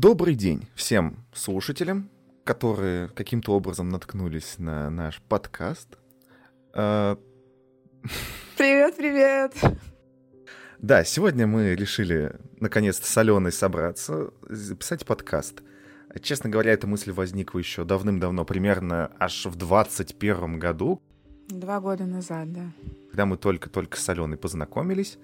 Добрый день всем слушателям, которые каким-то образом наткнулись на наш подкаст. А, Привет, привет! Да, сегодня мы решили наконец-то с Аленой собраться, записать подкаст. Честно говоря, эта мысль возникла еще давным-давно, примерно аж в 21 году, Два года назад, да. когда мы только-только с Аленой познакомились.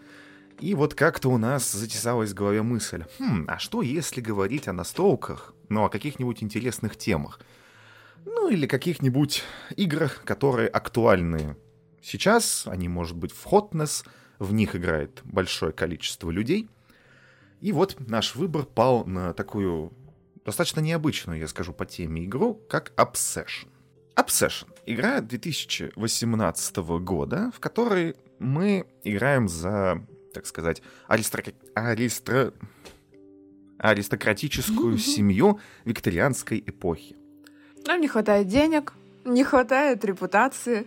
И вот как-то у нас затесалась в голове мысль, хм, а что если говорить о настолках, ну, о каких-нибудь интересных темах? Ну, или каких-нибудь играх, которые актуальны сейчас, они, может быть, в Hotness, в них играет большое количество людей. И вот наш выбор пал на такую достаточно необычную, я скажу, по теме игру, как Obsession. Obsession. Игра 2018 года, в которой мы играем за так сказать, аристокра... аристро... аристократическую семью викторианской эпохи. Нам не хватает денег, не хватает репутации.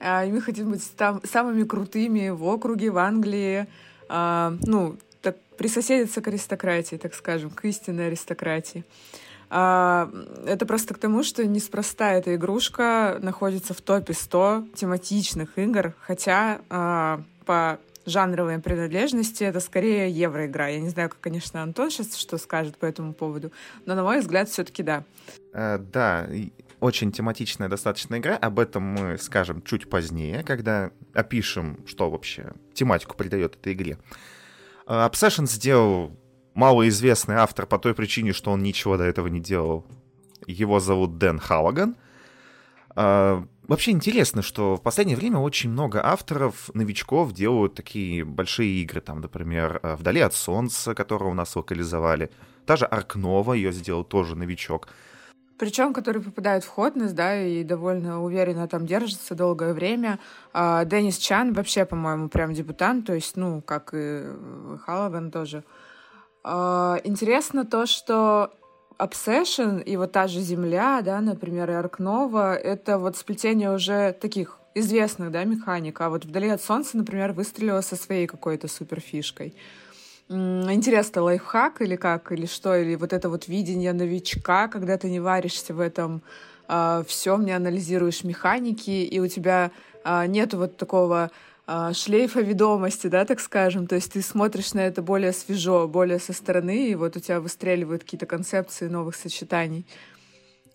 а, и Мы хотим быть там самыми крутыми в округе, в Англии. а, Ну, так, присоседиться к аристократии, так скажем, к истинной аристократии. А, Это просто к тому, что неспроста эта игрушка находится в топе 100 тематичных игр, хотя а, по жанровой принадлежности это скорее евроигра. Я не знаю, как, конечно, Антон сейчас что скажет по этому поводу, но, на мой взгляд, все-таки да. Э, да, очень тематичная достаточно игра. Об этом мы скажем чуть позднее, когда опишем, что вообще тематику придает этой игре. Э, Obsession сделал малоизвестный автор по той причине, что он ничего до этого не делал. Его зовут Дэн Халлаган. Э, Вообще интересно, что в последнее время очень много авторов, новичков делают такие большие игры. Там, например, э, «Вдали от солнца», которую у нас локализовали. Та же Аркнова, ее сделал тоже новичок. Причем, который попадает в Хотнес, да, и довольно уверенно там держится долгое время. А Деннис Чан вообще, по-моему, прям дебютант, то есть, ну, как и Халлаган тоже. А, Интересно то, что Obsession и вот та же Земля, да, например, и Аркнова, это вот сплетение уже таких известных, да, механик. А вот «Вдали от солнца», например, выстрелила со своей какой-то суперфишкой. Интересно, лайфхак или как, или что, или вот это вот видение новичка, когда ты не варишься в этом всем, не анализируешь механики, и у тебя а, нету вот такого а, шлейфа ведомости, да, так скажем. То есть ты смотришь на это более свежо, более со стороны, и вот у тебя выстреливают какие-то концепции новых сочетаний.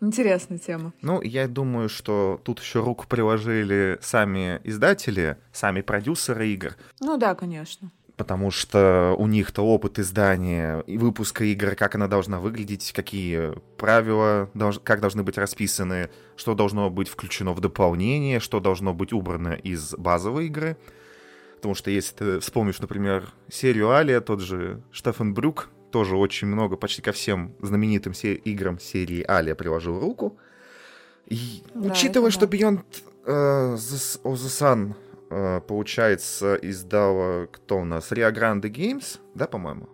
Интересная тема. Ну, я думаю, что тут еще руку приложили сами издатели, сами продюсеры игр, Ну да, конечно. Потому что у них-то опыт издания и выпуска игр, как она должна выглядеть, какие правила, долж- как должны быть расписаны, что должно быть включено в дополнение, что должно быть убрано из базовой игры. Потому что если ты вспомнишь, например, серию Алия, тот же Штефан Брюк тоже очень много, почти ко всем знаменитым се- играм серии Алия приложил руку. И Да, учитывая, это что да. Beyond э, the, of the Sun, получается, издала кто у нас? Rio Grande Games, да, по-моему?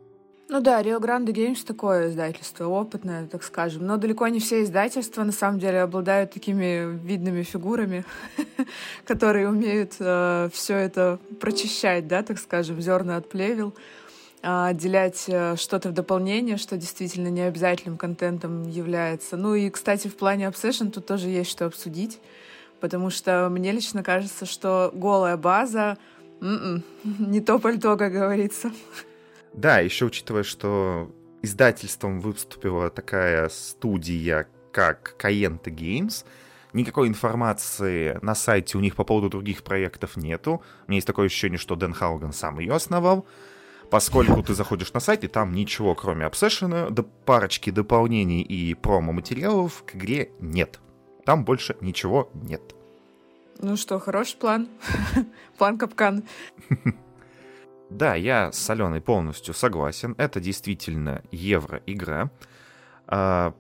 Ну да, Rio Grande Games такое издательство, опытное, так скажем. Но далеко не все издательства, на самом деле, обладают такими видными фигурами, которые умеют все это прочищать, да, так скажем, зерна от плевел, а, отделять э, что-то в дополнение, что действительно необязательным контентом является. Ну и, кстати, в плане Obsession тут тоже есть что обсудить, потому что мне лично кажется, что голая база м-м, не то пальто, как говорится. Да, еще учитывая, что издательством выступила такая студия, как Kayenta Games, никакой информации на сайте у них по поводу других проектов нету. У меня есть такое ощущение, что Дэн Хауган сам ее основал. Поскольку ты заходишь на сайт, и там ничего, кроме обсессиона, парочки дополнений и промо-материалов к игре нет. Там больше ничего нет. Ну что, хороший план. план капкан. Да, я с Аленой полностью согласен. Это действительно евро-игра. А,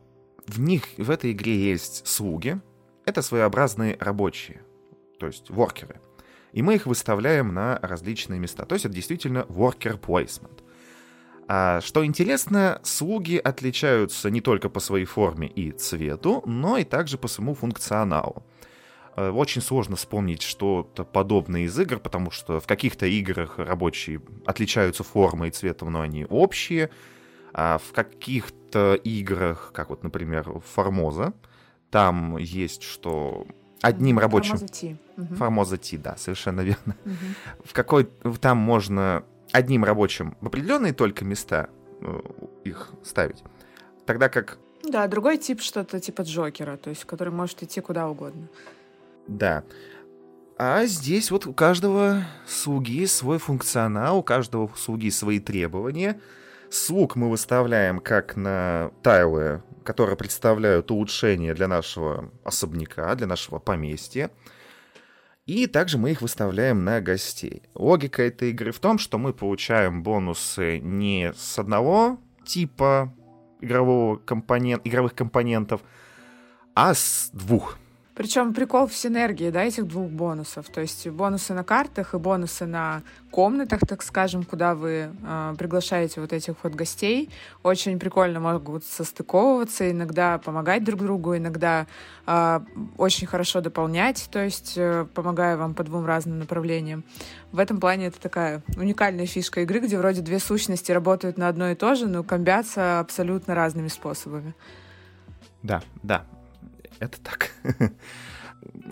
В них, в этой игре есть слуги. Это своеобразные рабочие, то есть воркеры. И мы их выставляем на различные места. То есть это действительно worker placement. А что интересно, слуги отличаются не только по своей форме и цвету, но и также по своему функционалу. Э, Очень сложно вспомнить что-то подобное из игр, потому что в каких-то играх рабочие отличаются формой и цветом, но они общие, а в каких-то играх, как вот, например, Формоза, там есть, что одним рабочим... Формоза. Угу. Формоза T, да, совершенно верно. Мгм. В какой... Там можно одним рабочим в определенные только места э, их ставить. Тогда как Да, другой тип что-то типа Джокера, то есть который может идти куда угодно. Да. А здесь вот у каждого слуги свой функционал, у каждого слуги свои требования. Слуг мы выставляем как на тайлы, которые представляют улучшение для нашего особняка, для нашего поместья. И также мы их выставляем на гостей. Логика этой игры в том, что мы получаем бонусы не с одного типа игрового компонент, игровых компонентов, а с двух. Причем прикол в синергии, да, этих двух бонусов. То есть бонусы на картах и бонусы на комнатах, так скажем, куда вы э, приглашаете вот этих вот гостей. Очень прикольно могут состыковываться, иногда помогать друг другу, иногда э, очень хорошо дополнять, то есть э, помогая вам по двум разным направлениям. В этом плане это такая уникальная фишка игры, где вроде две сущности работают на одно и то же, но комбятся абсолютно разными способами. Да, да, это так.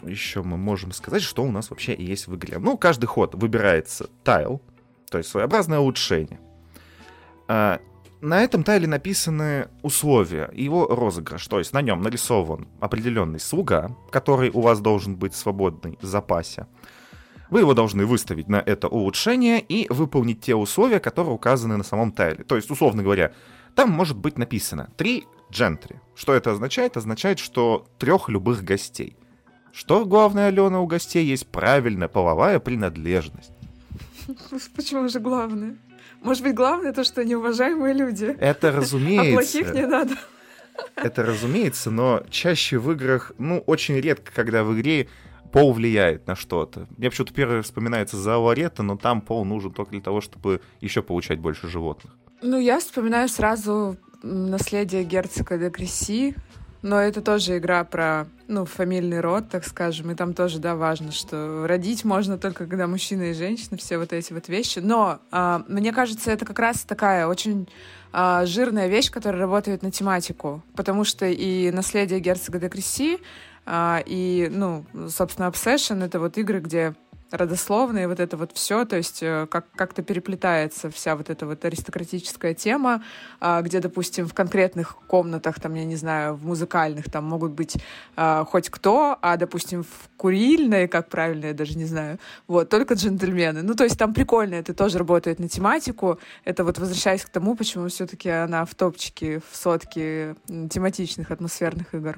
Еще мы можем сказать, что у нас вообще есть в игре. Ну, каждый ход выбирается тайл, то есть своеобразное улучшение. А, на этом тайле написаны условия, его розыгрыш. То есть на нем нарисован определенный слуга, который у вас должен быть свободный в запасе. Вы его должны выставить на это улучшение и выполнить те условия, которые указаны на самом тайле. То есть, условно говоря, там может быть написано три джентри. Что это означает? Означает, что трех любых гостей. Что главное, Алена, у гостей есть правильная половая принадлежность. Почему же главное? Может быть, главное то, что неуважаемые люди. Это А разумеется. плохих не надо. Это разумеется, но чаще в играх, ну, очень редко, когда в игре пол влияет на что-то. Мне почему-то первое вспоминается за Ларета, но там пол нужен только для того, чтобы еще получать больше животных. Ну, я вспоминаю сразу наследие герцога де Креси, но это тоже игра про, ну, фамильный род, так скажем, и там тоже, да, важно, что родить можно только когда мужчина и женщина, все вот эти вот вещи. Но а, мне кажется, это как раз такая очень а, жирная вещь, которая работает на тематику, потому что и наследие герцога де Креси, а, и, ну, собственно, Obsession — это вот игры, где родословные, вот это вот все, то есть э, как- как-то переплетается вся вот эта вот аристократическая тема, а, где, допустим, в конкретных комнатах, там, я не знаю, в музыкальных, там могут быть а, хоть кто, а, допустим, в курильной, как правильно, я даже не знаю, вот, только джентльмены. Ну, то есть там прикольно, это тоже работает на тематику. Это вот возвращаясь к тому, почему все-таки она в топчике, в сотке тематичных атмосферных игр.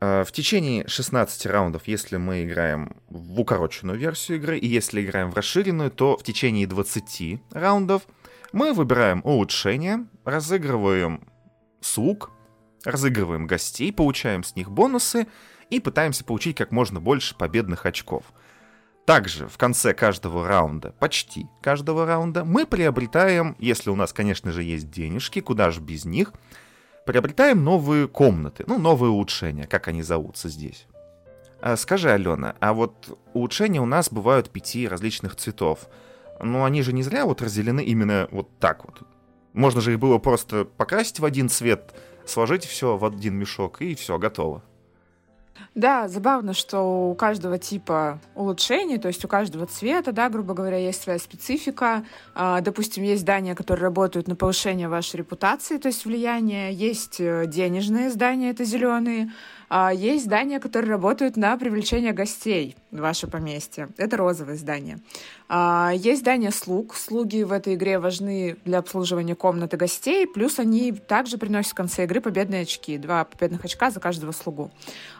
А, В течение 16 раундов, если мы играем в укороченную версию игры, и если играем в расширенную, то в течение 20 раундов мы выбираем улучшение, разыгрываем слуг, разыгрываем гостей, получаем с них бонусы и пытаемся получить как можно больше победных очков. Также в конце каждого раунда, почти каждого раунда, мы приобретаем, если у нас, конечно же, есть денежки, куда же без них, приобретаем новые комнаты, ну, новые улучшения, как они зовутся здесь. А скажи, Алена, а вот улучшения у нас бывают пяти различных цветов. Ну, они же не зря вот разделены именно вот так вот. Можно же их было просто покрасить в один цвет, сложить все в один мешок, и все, готово. Да, забавно, что у каждого типа улучшений, то есть у каждого цвета, да, грубо говоря, есть своя специфика. А, допустим, есть здания, которые работают на повышение вашей репутации, то есть влияние. Есть э, денежные здания, это зеленые. А есть здания, которые работают на привлечение гостей в ваше поместье. Это розовые здания. А, есть здания слуг. Слуги в этой игре важны для обслуживания комнаты гостей, плюс они также приносят в конце игры победные очки. Два победных очка за каждого слугу.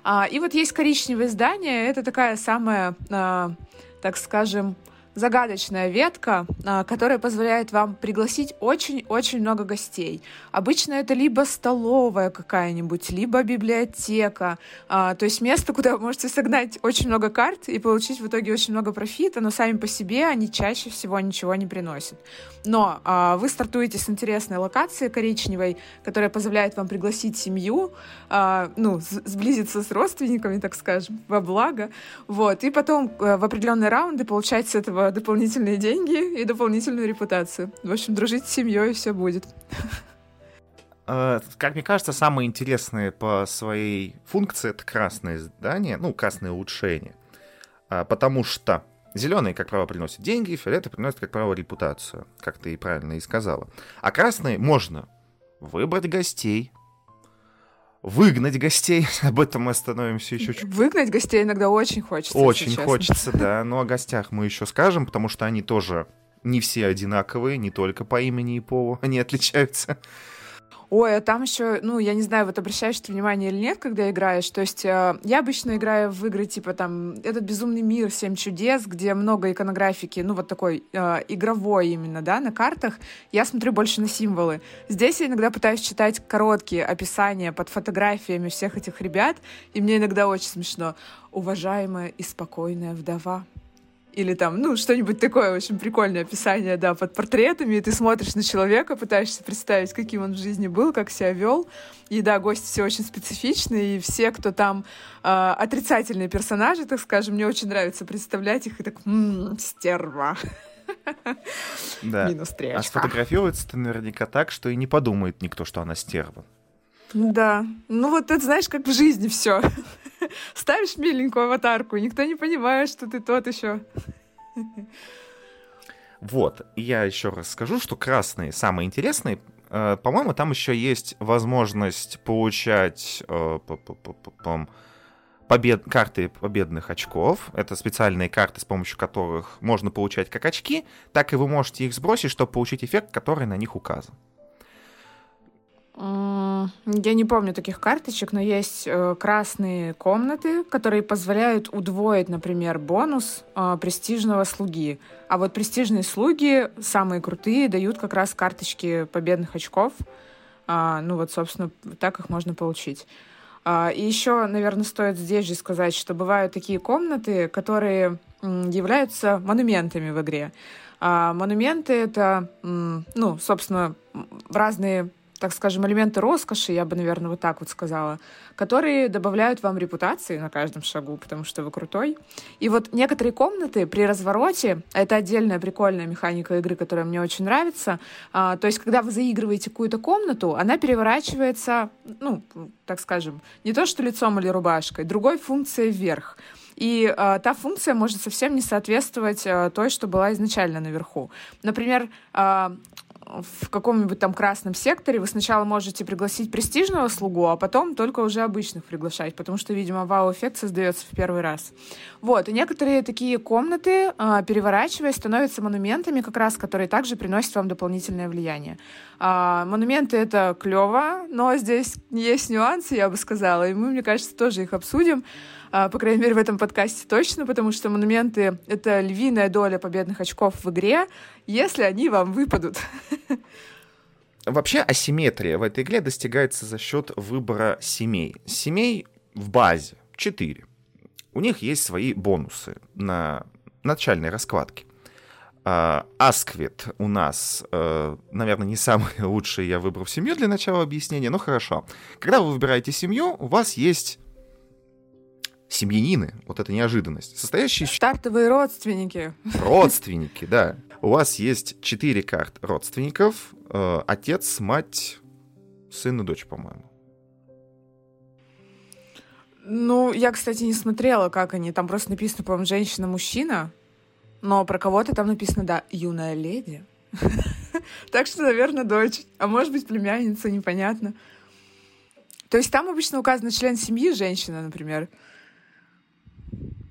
А, и вот есть коричневые здания. Это такая самая, так скажем, загадочная ветка, а, которая позволяет вам пригласить очень-очень много гостей. Обычно это либо столовая какая-нибудь, либо библиотека. А, То есть место, куда вы можете согнать очень много карт и получить в итоге очень много профита, но сами по себе они чаще всего ничего не приносят. Но а, вы стартуете с интересной локации коричневой, которая позволяет вам пригласить семью, а, ну, сблизиться с родственниками, так скажем, во благо. Вот. И потом э, в определенные раунды получать с этого дополнительные деньги и дополнительную репутацию. В общем, дружить с семьей, все будет. э, как мне кажется, самое интересное по своей функции это красное здание, ну, красное улучшение. А, потому что зеленые, как правило, приносят деньги, фиолетовые приносят, как правило, репутацию, как ты и правильно и сказала. А красные можно выбрать гостей, выгнать гостей. Об этом мы остановимся еще чуть. Выгнать гостей иногда очень хочется. Очень хочется, да. Но о гостях мы еще скажем, потому что они тоже не все одинаковые, не только по имени и полу они отличаются. Ой, а там еще, ну, я не знаю, вот обращаешь ты внимание или нет, когда играешь. То есть э, я обычно играю в игры типа там «Этот безумный мир», «Семь чудес», где много иконографики, ну, вот такой э, игровой именно, да, на картах. Я смотрю больше на символы. Здесь я иногда пытаюсь читать короткие описания под фотографиями всех этих ребят, и мне иногда очень смешно. «Уважаемая и спокойная вдова» или там, ну, что-нибудь такое очень прикольное описание, да, под портретами, и ты смотришь на человека, пытаешься представить, каким он в жизни был, как себя вел. И да, гости все очень специфичные, и все, кто там э, отрицательные персонажи, так скажем, мне очень нравится представлять их и так, м-м, стерва. Да. Минус. А сфотографируется-то наверняка так, что и не подумает никто, что она стерва. Да. Ну вот это знаешь, как в жизни все. Ставишь миленькую аватарку, никто не понимает, что ты тот еще. Вот, я еще раз скажу, что красные самые интересные. Э, по-моему, там еще есть возможность получать э, побед... карты победных очков. Это специальные карты, с помощью которых можно получать как очки, так и вы можете их сбросить, чтобы получить эффект, который на них указан. Я не помню таких карточек, но есть э, красные комнаты, которые позволяют удвоить, например, бонус э, престижного слуги. А вот престижные слуги, самые крутые, дают как раз карточки победных очков. А, ну вот, собственно, так их можно получить. А, и еще, наверное, стоит здесь же сказать, что бывают такие комнаты, которые являются монументами в игре. А монументы — это, ну, собственно, разные так скажем, элементы роскоши, я бы, наверное, вот так вот сказала, которые добавляют вам репутации на каждом шагу, потому что вы крутой. И вот некоторые комнаты при развороте, это отдельная прикольная механика игры, которая мне очень нравится, а, то есть когда вы заигрываете какую-то комнату, она переворачивается, ну, так скажем, не то что лицом или рубашкой, другой функцией вверх. И э, та функция может совсем не соответствовать э, той, что была изначально наверху. Например, э, в каком-нибудь там красном секторе вы сначала можете пригласить престижного слугу, а потом только уже обычных приглашать, потому что, видимо, вау-эффект создается в первый раз. Вот, и некоторые такие комнаты, а, переворачиваясь, становятся монументами как раз, которые также приносят вам дополнительное влияние. А, монументы — это клево, но здесь есть нюансы, я бы сказала, и мы, мне кажется, тоже их обсудим. А, по крайней мере, в этом подкасте точно, потому что монументы — это львиная доля победных очков в игре, если они вам выпадут. Вообще асимметрия в этой игре достигается за счет выбора семей. Семей в базе 4. У них есть свои бонусы на начальной раскладке. А, Асквит у нас, э, наверное, не самый лучший я выбрал семью для начала объяснения, но хорошо. Когда вы выбираете семью, у вас есть семьянины, вот эта неожиданность, состоящие... Стартовые родственники. Родственники, да. У вас есть четыре карт родственников. Э, отец, мать, сын и дочь, по-моему. Ну, я, кстати, не смотрела, как они. Там просто написано, по-моему, женщина-мужчина. Но про кого-то там написано, да, юная леди. Так что, наверное, дочь. А может быть, племянница, непонятно. То есть там обычно указан член семьи, женщина, например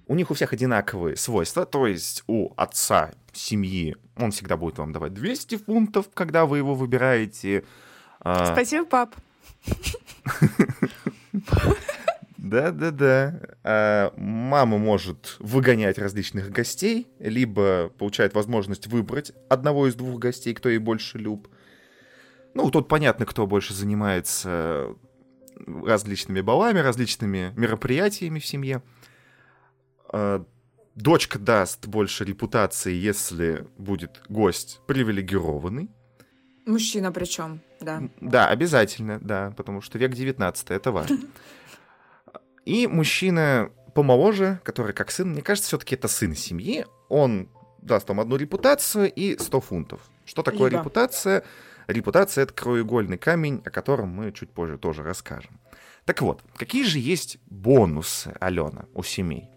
у них у всех одинаковые свойства, то есть у отца семьи он всегда будет вам давать 200 фунтов, когда вы его выбираете. А, Спасибо, пап. Да-да-да. А, мама может выгонять различных гостей, либо получает возможность выбрать одного из двух гостей, кто ей больше люб. Ну, тут понятно, кто больше занимается различными балами, различными мероприятиями в семье. А, дочка даст больше репутации, если будет гость привилегированный. Мужчина причем, да. Да, обязательно, да, потому что век 19 это важно. И мужчина помоложе, который как сын, мне кажется, все-таки это сын семьи, он даст вам одну репутацию и 100 фунтов. Что такое Либо. репутация? Репутация — это краеугольный камень, о котором мы чуть позже тоже расскажем. Так вот, какие же есть бонусы, Алена, у семей?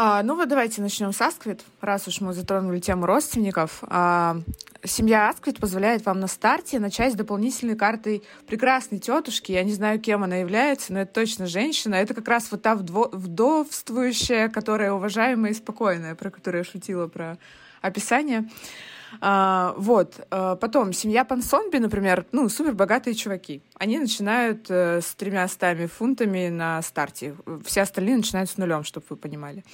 А, ну вот давайте начнем с Асквит, раз уж мы затронули тему родственников. А, семья Асквит позволяет вам на старте начать с дополнительной картой прекрасной тетушки. Я не знаю, кем она является, но это точно женщина. Это как раз вот та вдво- вдовствующая, которая уважаемая и спокойная, про которую я шутила, про описание. А, вот. А, потом, семья Пансонби, например, ну, супер богатые чуваки. Они начинают э, с тремя стами фунтами на старте. Все остальные начинают с нулем, чтобы вы понимали.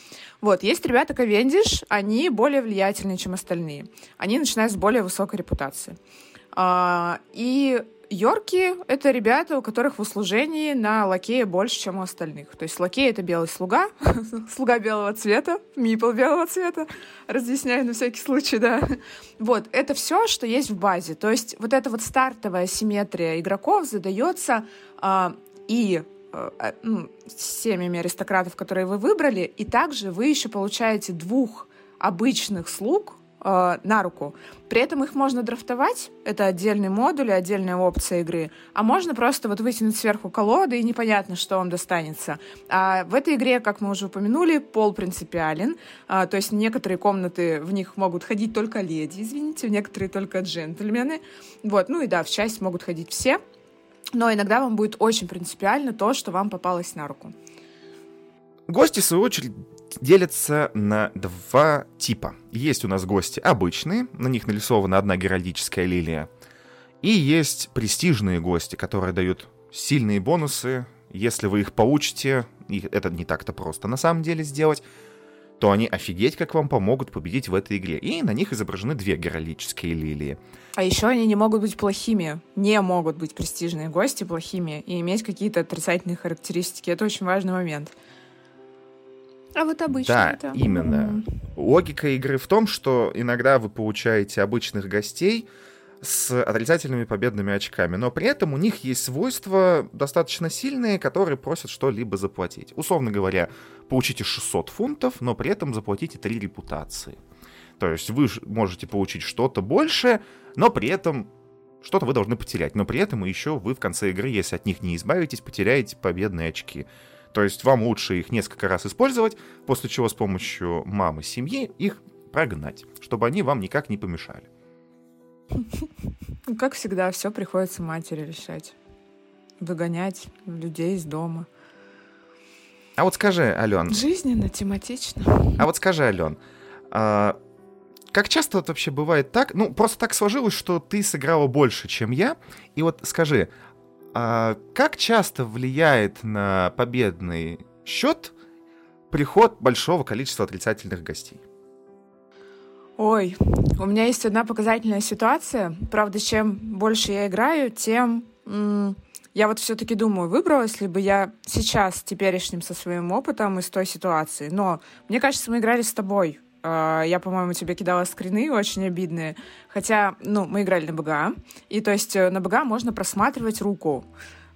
Вот. Есть ребята Ковендиш, они более влиятельные, чем остальные. Они начинают с более высокой репутации. А, и Йорки — это ребята, у которых в услужении на лакея больше, чем у остальных. То есть лакей — это белый слуга, слуга белого цвета, мипл белого цвета, разъясняю на всякий случай, да. Вот, это все, что есть в базе. То есть вот эта вот стартовая симметрия игроков задается а, и а, а, ну, семьями аристократов, которые вы выбрали, и также вы еще получаете двух обычных слуг, э, на руку. При этом их можно драфтовать, это отдельный модуль, отдельная опция игры, а можно просто вот вытянуть сверху колоды, и непонятно, что вам достанется. А в этой игре, как мы уже упомянули, пол принципиален, а, то есть некоторые комнаты, в них могут ходить только леди, извините, некоторые только джентльмены, вот, ну и да, в часть могут ходить все, но иногда вам будет очень принципиально то, что вам попалось на руку. Гости, в свою очередь, делятся на два типа. Есть у нас гости обычные, на них нарисована одна геральдическая лилия. И есть престижные гости, которые дают сильные бонусы. Если вы их получите, и это не так-то просто на самом деле сделать, то они офигеть как вам помогут победить в этой игре. И на них изображены две геральдические лилии. А еще они не могут быть плохими. Не могут быть престижные гости плохими и иметь какие-то отрицательные характеристики. Это очень важный момент. А вот обычно Да, это... именно. М. Логика игры в том, что иногда вы получаете обычных гостей с отрицательными победными очками, но при этом у них есть свойства достаточно сильные, которые просят что-либо заплатить. Условно говоря, получите 600 фунтов, но при этом заплатите 3 репутации. То есть вы можете получить что-то больше, но при этом что-то вы должны потерять. Но при этом еще вы в конце игры, если от них не избавитесь, потеряете победные очки. То есть вам лучше их несколько раз использовать, после чего с помощью мамы семьи их прогнать, чтобы они вам никак не помешали. Ну, Как всегда, все приходится матери решать. Выгонять людей из дома. А вот скажи, Ален, Жизненно, тематично. а вот скажи, Ален, а, как часто вот вообще бывает так? Ну, просто так сложилось, что ты сыграла больше, чем я. И вот скажи, а как часто влияет на победный счет приход большого количества отрицательных гостей? Ой, у меня есть одна показательная ситуация. Правда, чем больше я играю, тем я вот все-таки думаю, выбралась ли бы я сейчас теперешним со своим опытом из той ситуации. Но мне кажется, мы играли с тобой. А, Я, по-моему, тебе кидала скрины очень обидные. Хотя, ну, мы играли на БГА. И то есть э, на БГА можно просматривать руку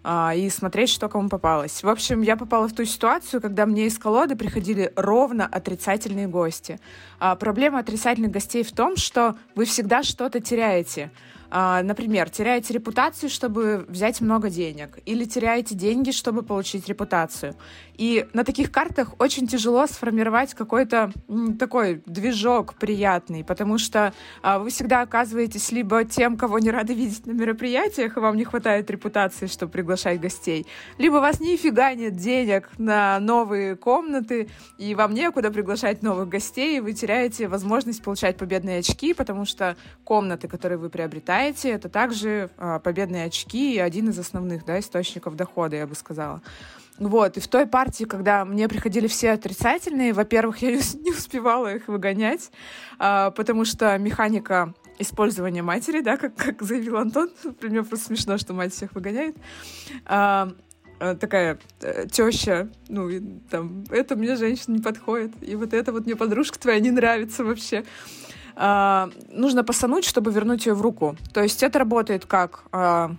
а, и смотреть, что кому попалось. В общем, я попала в ту ситуацию, когда мне из колоды приходили ровно отрицательные гости. А, проблема отрицательных гостей в том, что вы всегда что-то теряете. А, например, теряете репутацию, чтобы взять много денег, или теряете деньги, чтобы получить репутацию. И на таких картах очень тяжело сформировать какой-то такой движок приятный, потому что а, вы всегда оказываетесь либо тем, кого не рады видеть на мероприятиях, и вам не хватает репутации, чтобы приглашать гостей, либо у вас нифига нет денег на новые комнаты, и вам некуда приглашать новых гостей, и вы теряете возможность получать победные очки, потому что комнаты, которые вы приобретаете, это также а, победные очки и один из основных да, источников дохода, я бы сказала. Вот, и в той партии, когда мне приходили все отрицательные, во-первых, я не ус- не успевала их выгонять, а, потому что механика использования матери, да, как, как заявил Антон, мне просто смешно, что мать всех выгоняет, а, а, такая э, теща, ну, там, это мне женщина не подходит, и вот это вот мне подружка твоя не нравится вообще. А, нужно посануть, чтобы вернуть ее в руку. То есть это работает как а,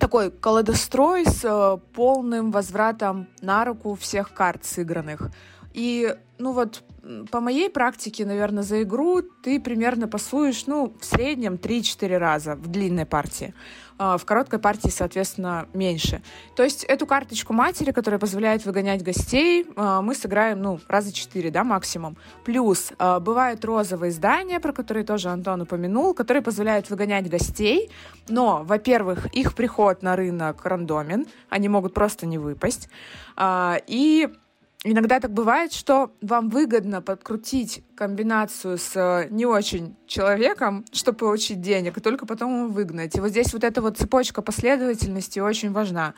такой колодострой с э, полным возвратом на руку всех карт сыгранных. И, ну вот, по моей практике, наверное, за игру ты примерно пасуешь, ну, в среднем 3-4 раза в длинной партии. А, в короткой партии, соответственно, меньше. То есть эту карточку матери, которая позволяет выгонять гостей, а, мы сыграем, ну, раза 4, да, максимум. Плюс а, бывают розовые здания, про которые тоже Антон упомянул, которые позволяют выгонять гостей, но, во-первых, их приход на рынок рандомен, они могут просто не выпасть, и Иногда так бывает, что вам выгодно подкрутить комбинацию с э, не очень человеком, чтобы получить денег, и только потом его выгнать. И вот здесь вот эта вот цепочка последовательности очень важна.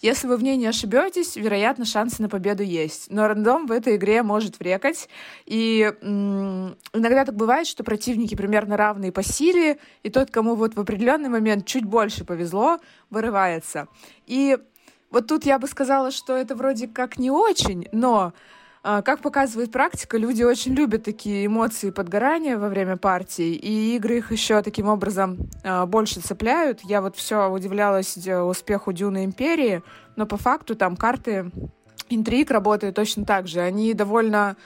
Если вы в ней не ошибетесь, вероятно, шансы на победу есть. Но рандом в этой игре может врекать. И м- иногда так бывает, что противники примерно равные по силе, и тот, кому вот в определенный момент чуть больше повезло, вырывается. И вот тут я бы сказала, что это вроде как не очень, но а, как показывает практика, люди очень любят такие эмоции подгорания во время партии, и игры их еще таким образом а, больше цепляют. Я вот все удивлялась э, успеху Дюна Империи, но по факту там карты интриг работают точно так же. Они довольно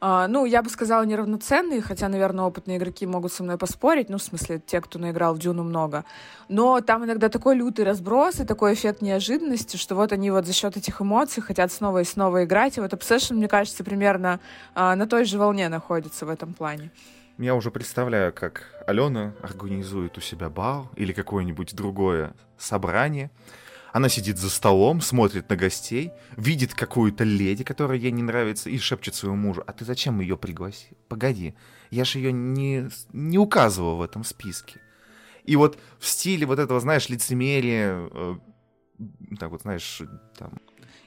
ну, я бы сказала, неравноценные, хотя, наверное, опытные игроки могут со мной поспорить, ну, в смысле, те, кто наиграл в Дюну много. Но там иногда такой лютый разброс и такой эффект неожиданности, что вот они вот за счет этих эмоций хотят снова и снова играть. И вот Obsession, мне кажется, примерно а, на той же волне находится в этом плане. Я уже представляю, как Алена организует у себя бал или какое-нибудь другое собрание, она сидит за столом, смотрит на гостей, видит какую-то леди, которая ей не нравится, и шепчет своему мужу, а ты зачем ее пригласил? Погоди, я же ее не, не указывал в этом списке. И вот в стиле вот этого, знаешь, лицемерия, э, так вот, знаешь, там...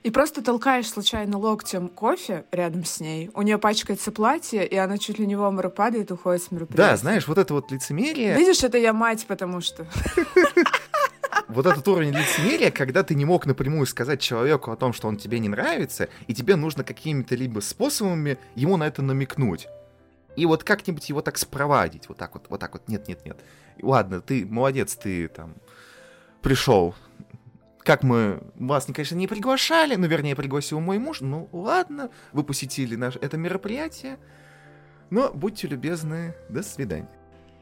И просто толкаешь случайно локтем кофе рядом с ней, у нее пачкается платье, и она чуть ли не в обморок падает уходит с мероприятия. Да, знаешь, вот это вот лицемерие... Видишь, это я мать, потому что... вот этот уровень лицемерия, когда ты не мог напрямую сказать человеку о том, что он тебе не нравится, и тебе нужно какими-то либо способами ему на это намекнуть. И вот как-нибудь его так спровадить, вот так вот, вот так вот, нет-нет-нет. Ладно, ты молодец, ты там пришел. Как мы вас, конечно, не приглашали, ну, вернее, пригласил мой муж, ну, ладно, вы посетили наше, это мероприятие, но будьте любезны, до свидания.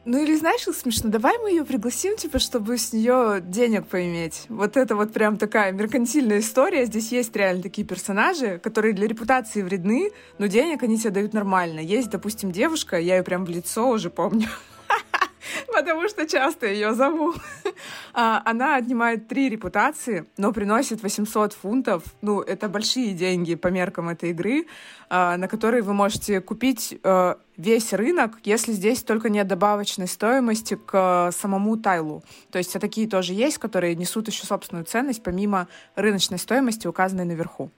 Ну или знаешь, что смешно, давай мы ее пригласим, типа, чтобы с нее денег поиметь. Вот это вот прям такая меркантильная история. Здесь есть реально такие персонажи, которые для репутации вредны, но денег они тебе дают нормально. Есть, допустим, девушка, я ее прям в лицо уже помню. потому что часто ее зову. А, она отнимает три репутации, но приносит 800 фунтов. Ну, это большие деньги по меркам этой игры, а, на которые вы можете купить э, весь рынок, если здесь только нет добавочной стоимости к самому тайлу. То есть а такие тоже есть, которые несут еще собственную ценность, помимо рыночной стоимости, указанной наверху.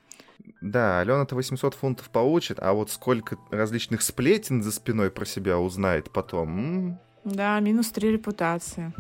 Да, Алена-то 800 фунтов получит, а вот сколько различных сплетен за спиной про себя узнает потом, да, минус три репутации.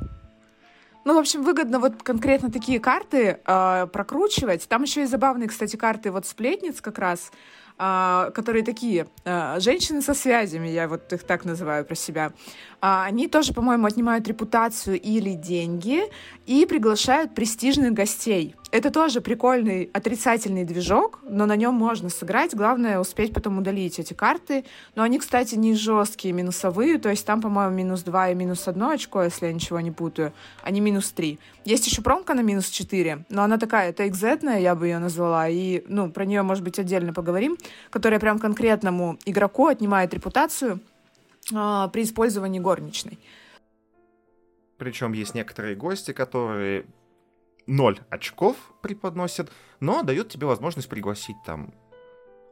Ну, в общем, выгодно вот конкретно такие карты э, прокручивать. Там еще и забавные, кстати, карты вот сплетниц как раз, э, которые такие, э, женщины со связями, я вот их так называю про себя. Э, они тоже, по-моему, отнимают репутацию или деньги и приглашают престижных гостей. Это тоже прикольный отрицательный движок, но на нем можно сыграть. Главное успеть потом удалить эти карты. Но они, кстати, не жесткие, минусовые. То есть там, по-моему, минус 2 и минус 1 очко, если я ничего не путаю. Они минус 3. Есть еще промка на минус 4, но она такая, это экзетная, я бы ее назвала. И, ну, про нее, может быть, отдельно поговорим. Которая прям конкретному игроку отнимает репутацию э, при использовании горничной. Причем есть некоторые гости, которые 0 очков преподносят, но дают тебе возможность пригласить там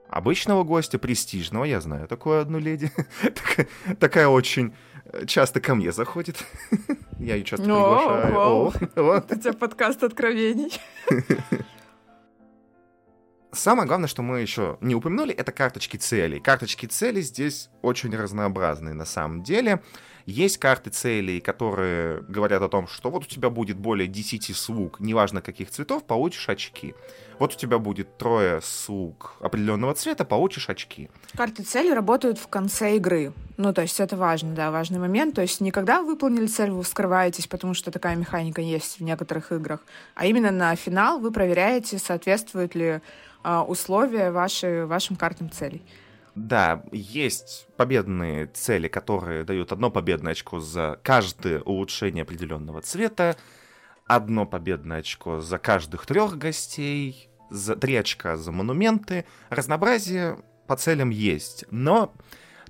обычного гостя, престижного, я знаю такую одну леди, такая очень э, часто ко мне заходит. Я ее часто приглашаю. Вот у тебя подкаст откровений. Самое главное, что мы еще не упомянули, это карточки целей. Карточки целей здесь очень разнообразные на самом деле. Есть карты целей, которые говорят о том, что вот у тебя будет более 10 слуг, неважно каких цветов, получишь очки. Вот у тебя будет трое слуг определенного цвета, получишь очки. Карты цели работают в конце игры. Ну, то есть это важно, да, важный момент. То есть не когда вы выполнили цель, вы вскрываетесь, потому что такая механика есть в некоторых играх, а именно на финал вы проверяете, соответствуют ли э, условия ваши, вашим картам целей. Да, есть победные цели, которые дают одно победное очко за каждое улучшение определенного цвета, одно победное очко за каждых трех гостей, за три очка за монументы. Разнообразие по целям есть, но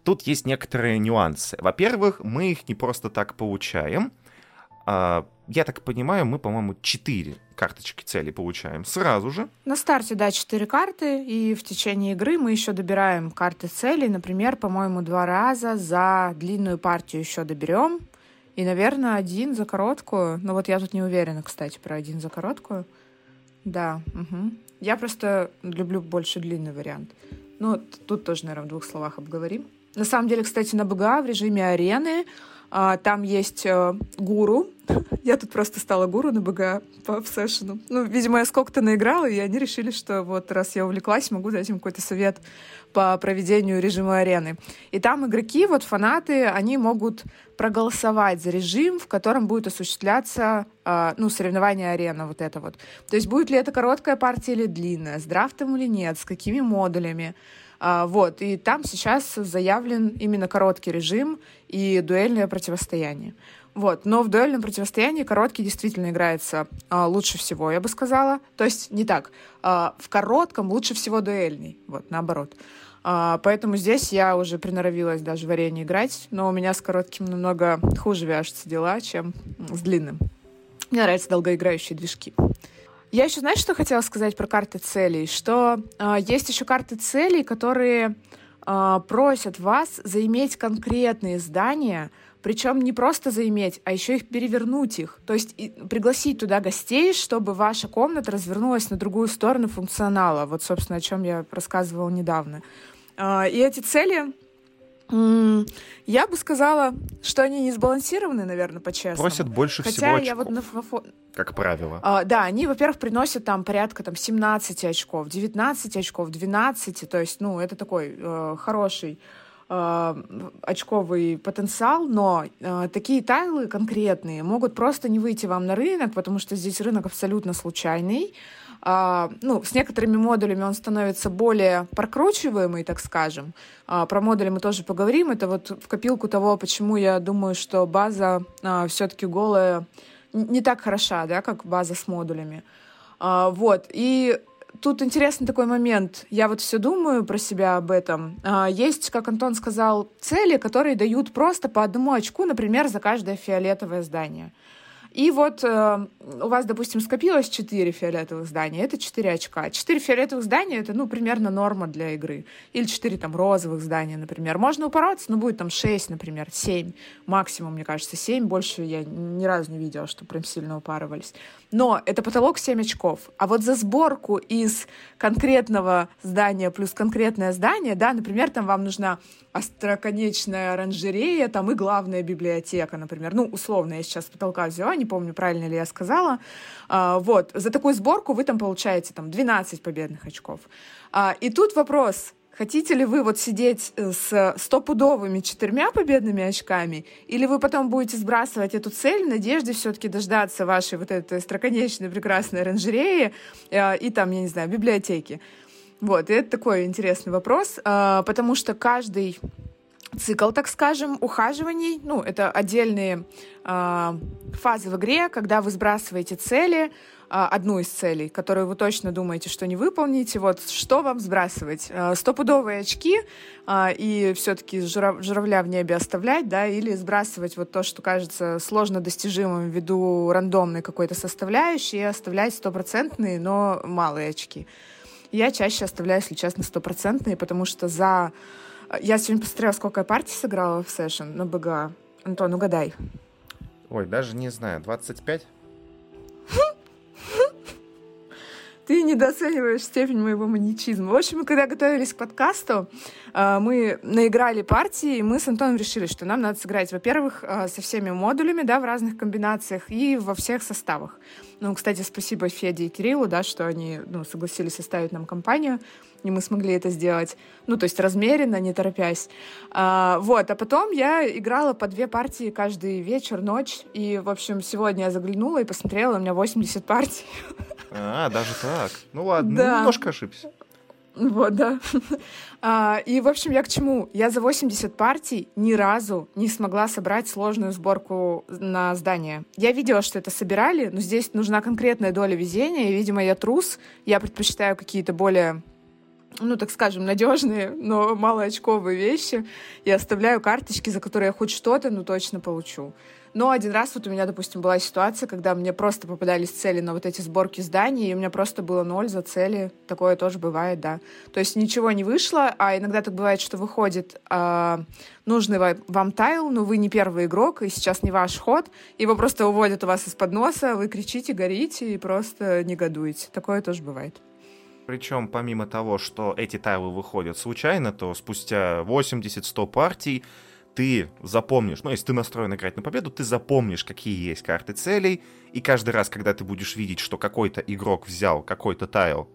тут есть некоторые нюансы. Во-первых, мы их не просто так получаем. А, я так понимаю, мы, по-моему, четыре карточки цели получаем сразу же. На старте, да, четыре карты, и в течение игры мы еще добираем карты цели. Например, по-моему, два раза за длинную партию еще доберем. И, наверное, один за короткую. Ну вот я тут не уверена, кстати, про один за короткую. Да, угу. Я просто люблю больше длинный вариант. Ну, тут тоже, наверное, в двух словах обговорим. На самом деле, кстати, на БГА в режиме арены там есть а, гуру. Я тут просто стала гуру на БГА по обсессиону. Ну, видимо, я сколько-то наиграла, и они решили, что вот раз я увлеклась, могу дать им какой-то совет по проведению режима арены. И там игроки, вот фанаты, они могут проголосовать за режим, в котором будет осуществляться э, ну, соревнование арена, вот это вот. То есть будет ли это короткая партия или длинная, с драфтом или нет, с какими модулями. А, вот, и там сейчас заявлен именно короткий режим и дуэльное противостояние. Вот. Но в дуэльном противостоянии короткий действительно играется а, лучше всего, я бы сказала. То есть не так. А, в коротком лучше всего дуэльный. Вот, наоборот. А, поэтому здесь я уже приноровилась даже в арене играть, но у меня с коротким намного хуже вяжутся дела, чем с длинным. Мне нравятся долгоиграющие движки. Я еще, знаешь, что хотела сказать про карты целей? Что э, есть еще карты целей, которые э, просят вас заиметь конкретные здания, причем не просто заиметь, а еще их перевернуть их. То есть пригласить туда гостей, чтобы ваша комната развернулась на другую сторону функционала. Вот, собственно, о чем я рассказывала недавно. Э, и эти цели я бы сказала, что они не сбалансированы, наверное, по-честному. Просят больше Хотя всего очков, я вот на... как правило. А, да, они, во-первых, приносят там порядка там 17 очков, 19 очков, 12, то есть, ну, это такой э, хороший э, очковый потенциал, но э, такие тайлы конкретные могут просто не выйти вам на рынок, потому что здесь рынок абсолютно случайный, ну, с некоторыми модулями он становится более прокручиваемый, так скажем. А, про модули мы тоже поговорим. Это вот в копилку того, почему я думаю, что база а, все-таки голая не так хороша, да, как база с модулями. А, вот. И тут интересный такой момент. Я вот все думаю про себя об этом. А, есть, как Антон сказал, цели, которые дают просто по одному очку, например, за каждое фиолетовое здание. И вот э, у вас, допустим, скопилось 4 фиолетовых здания, это 4 очка. 4 фиолетовых здания — это, ну, примерно норма для игры. Или 4 там розовых здания, например. Можно упороться, но будет там 6, например, 7. Максимум, мне кажется, 7. Больше я ни разу не видела, что прям сильно упарывались. Но это потолок 7 очков. А вот за сборку из конкретного здания плюс конкретное здание, да, например, там вам нужна остроконечная оранжерея, там и главная библиотека, например. Ну, условно, я сейчас с потолка взяла, не помню, правильно ли я сказала. А, вот, за такую сборку вы там получаете там 12 победных очков. А, и тут вопрос, Хотите ли вы вот сидеть э, с стопудовыми четырьмя победными очками, или вы потом будете сбрасывать эту цель в надежде все-таки дождаться вашей вот этой строконечной прекрасной оранжереи э, и там, я не знаю, библиотеки? Вот, и это такой интересный вопрос, э, потому что каждый цикл, так скажем, ухаживаний. Ну, это отдельные э, фазы в игре, когда вы сбрасываете цели, э, одну из целей, которую вы точно думаете, что не выполните. Вот что вам сбрасывать? Э, стопудовые очки э, и все-таки журав, журавля в небе оставлять, да, или сбрасывать вот то, что кажется сложно достижимым ввиду рандомной какой-то составляющей, и оставлять стопроцентные, но малые очки. Я чаще оставляю, если честно, стопроцентные, потому что за я сегодня посмотрела, сколько я партий сыграла в сессион на БГА. Антон, угадай. Ой, даже не знаю, 25? Ты недооцениваешь степень моего маньячизма. В общем, когда готовились к подкасту, а, мы наиграли партии, и мы с Антоном решили, что нам надо сыграть, во-первых, а, со всеми модулями, да, в разных комбинациях и во всех составах. Ну, кстати, спасибо Феде и Кириллу, да, что они ну, согласились составить нам компанию, и мы смогли это сделать. Ну, то есть размеренно, не торопясь. А, вот, а потом я играла по две партии каждый вечер, ночь, и, в общем, сегодня я заглянула и посмотрела, у меня 80 партий. А, даже так. Ну ладно, да. немножко ошибся. Вот, да. А, и, в общем, я к чему? Я за 80 партий ни разу не смогла собрать сложную сборку на здание. Я видела, что это собирали, но здесь нужна конкретная доля везения, и, видимо, я трус. Я предпочитаю какие-то более ну, так скажем, надежные, но малоочковые вещи. Я оставляю карточки, за которые я хоть что-то, ну, точно получу. Но один раз вот у меня, допустим, была ситуация, когда мне просто попадались цели на вот эти сборки зданий, и у меня просто было ноль за цели. Такое тоже бывает, да. То есть ничего не вышло, а иногда так бывает, что выходит э, нужный вам тайл, но вы не первый игрок, и сейчас не ваш ход, его просто уводят у вас из-под носа, вы кричите, горите и просто негодуете. Такое тоже бывает. Причем, помимо того, что эти тайлы выходят случайно, то спустя 80-100 партий ты запомнишь, ну, если ты настроен играть на победу, ты запомнишь, какие есть карты целей, и каждый раз, когда ты будешь видеть, что какой-то игрок взял какой-то тайл,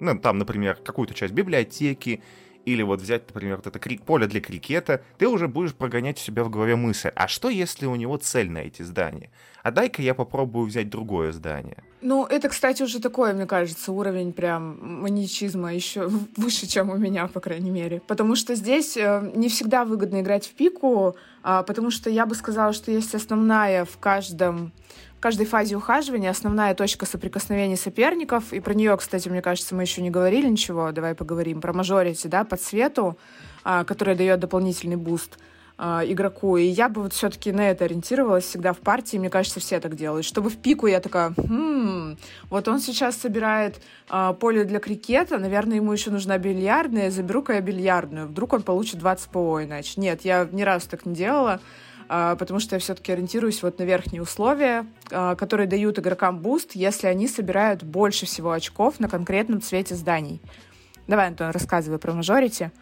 ну, там, например, какую-то часть библиотеки, или вот взять, например, вот это крик, поле для крикета, ты уже будешь прогонять у себя в голове мысль, а что если у него цель на эти здания? А дай-ка я попробую взять другое здание. Ну, это, кстати, уже такое, мне кажется, уровень прям маньячизма еще выше, чем у меня, по крайней мере. Потому что здесь э, не всегда выгодно играть в пику, а, потому что я бы сказала, что есть основная в каждом каждой фазе ухаживания основная точка соприкосновения соперников, и про нее, кстати, мне кажется, мы еще не говорили ничего, давай поговорим, про majority, да, по цвету, а, которая дает дополнительный буст а, игроку. И я бы вот все-таки на это ориентировалась всегда в партии. Мне кажется, все так делают. Чтобы в пику я такая, хм, вот он сейчас собирает а, поле для крикета, наверное, ему еще нужна бильярдная, заберу-ка я бильярдную. Вдруг он получит 20 ПО иначе. Нет, я ни разу так не делала. А, потому что я все-таки ориентируюсь вот на верхние условия, а, которые дают игрокам буст, если они собирают больше всего очков на конкретном цвете зданий. Давай, Антон, рассказывай про majority.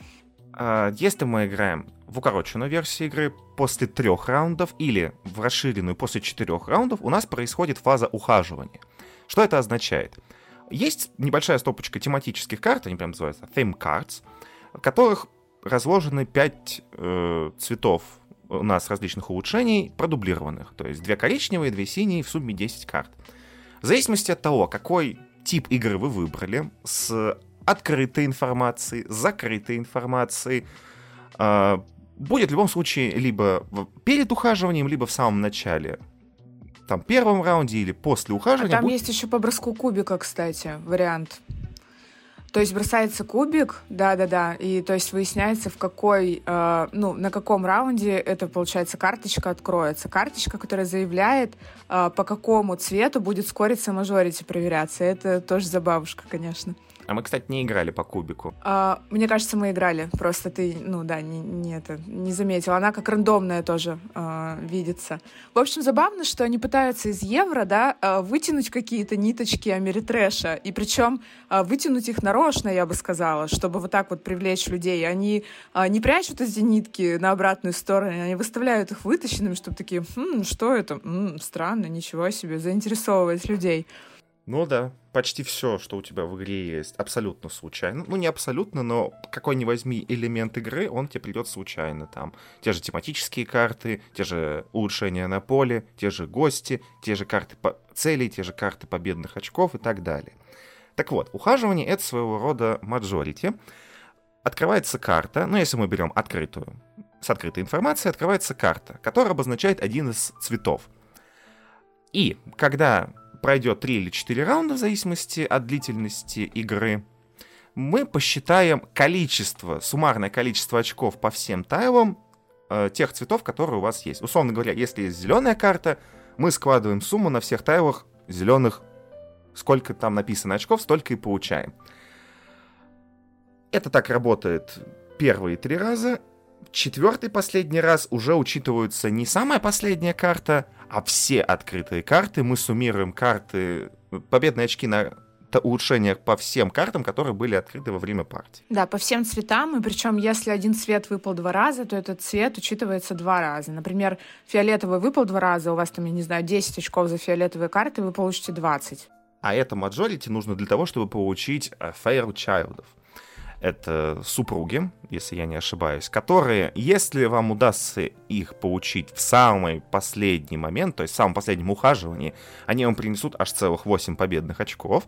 А, если мы играем в укороченную версию игры после трех раундов или в расширенную после четырех раундов, у нас происходит фаза ухаживания. Что это означает? Есть небольшая стопочка тематических карт, они прям называются theme cards, в которых разложены пять э, цветов у нас различных улучшений продублированных. То есть две коричневые, две синие, в сумме 10 карт. В зависимости от того, какой тип игры вы выбрали, с открытой информацией, с закрытой информацией, э, будет в любом случае либо перед ухаживанием, либо в самом начале там первом раунде или после ухаживания. А там будет... есть еще по броску кубика, кстати, вариант. То есть бросается кубик, да-да-да, и то есть выясняется, в какой, э, ну, на каком раунде это, получается, карточка откроется. Карточка, которая заявляет, э, по какому цвету будет скориться мажорити проверяться. Это тоже забавушка, конечно. А мы, кстати, не играли по кубику. А, мне кажется, мы играли. Просто ты, ну да, не, не, это, не заметил. Она как рандомная тоже а, видится. В общем, забавно, что они пытаются из евро, да, а, вытянуть какие-то ниточки Америтрэша. И причем а, вытянуть их нарочно, я бы сказала, чтобы вот так вот привлечь людей. Они а, не прячут эти нитки на обратную сторону, они выставляют их вытащенными, чтобы такие, хм, что это? М-м, странно, ничего себе, заинтересовывать людей. Ну да, почти все, что у тебя в игре есть, абсолютно случайно. Ну, не абсолютно, но какой ни возьми элемент игры, он тебе придет случайно. Там те же тематические карты, те же улучшения на поле, те же гости, те же карты по целей, те же карты победных очков и так далее. Так вот, ухаживание — это своего рода мажорити. Открывается карта, ну, если мы берем открытую, с открытой информацией открывается карта, которая обозначает один из цветов. И когда пройдет 3 или 4 раунда, в зависимости от длительности игры, мы посчитаем количество, суммарное количество очков по всем тайлам э, тех цветов, которые у вас есть. Условно говоря, если есть зеленая карта, мы складываем сумму на всех тайлах зеленых, сколько там написано очков, столько и получаем. Это так работает первые три раза. Четвертый последний раз уже учитываются не самая последняя карта, а все открытые карты. Мы суммируем карты, победные очки на улучшениях по всем картам, которые были открыты во время партии. Да, по всем цветам, и причем если один цвет выпал два раза, то этот цвет учитывается два раза. Например, фиолетовый выпал два раза, у вас там, я не знаю, 10 очков за фиолетовые карты, вы получите 20. А это majority нужно для того, чтобы получить э, Fairchild. Это супруги, если я не ошибаюсь, которые, если вам удастся их получить в самый последний момент, то есть в самом последнем ухаживании, они вам принесут аж целых 8 победных очков.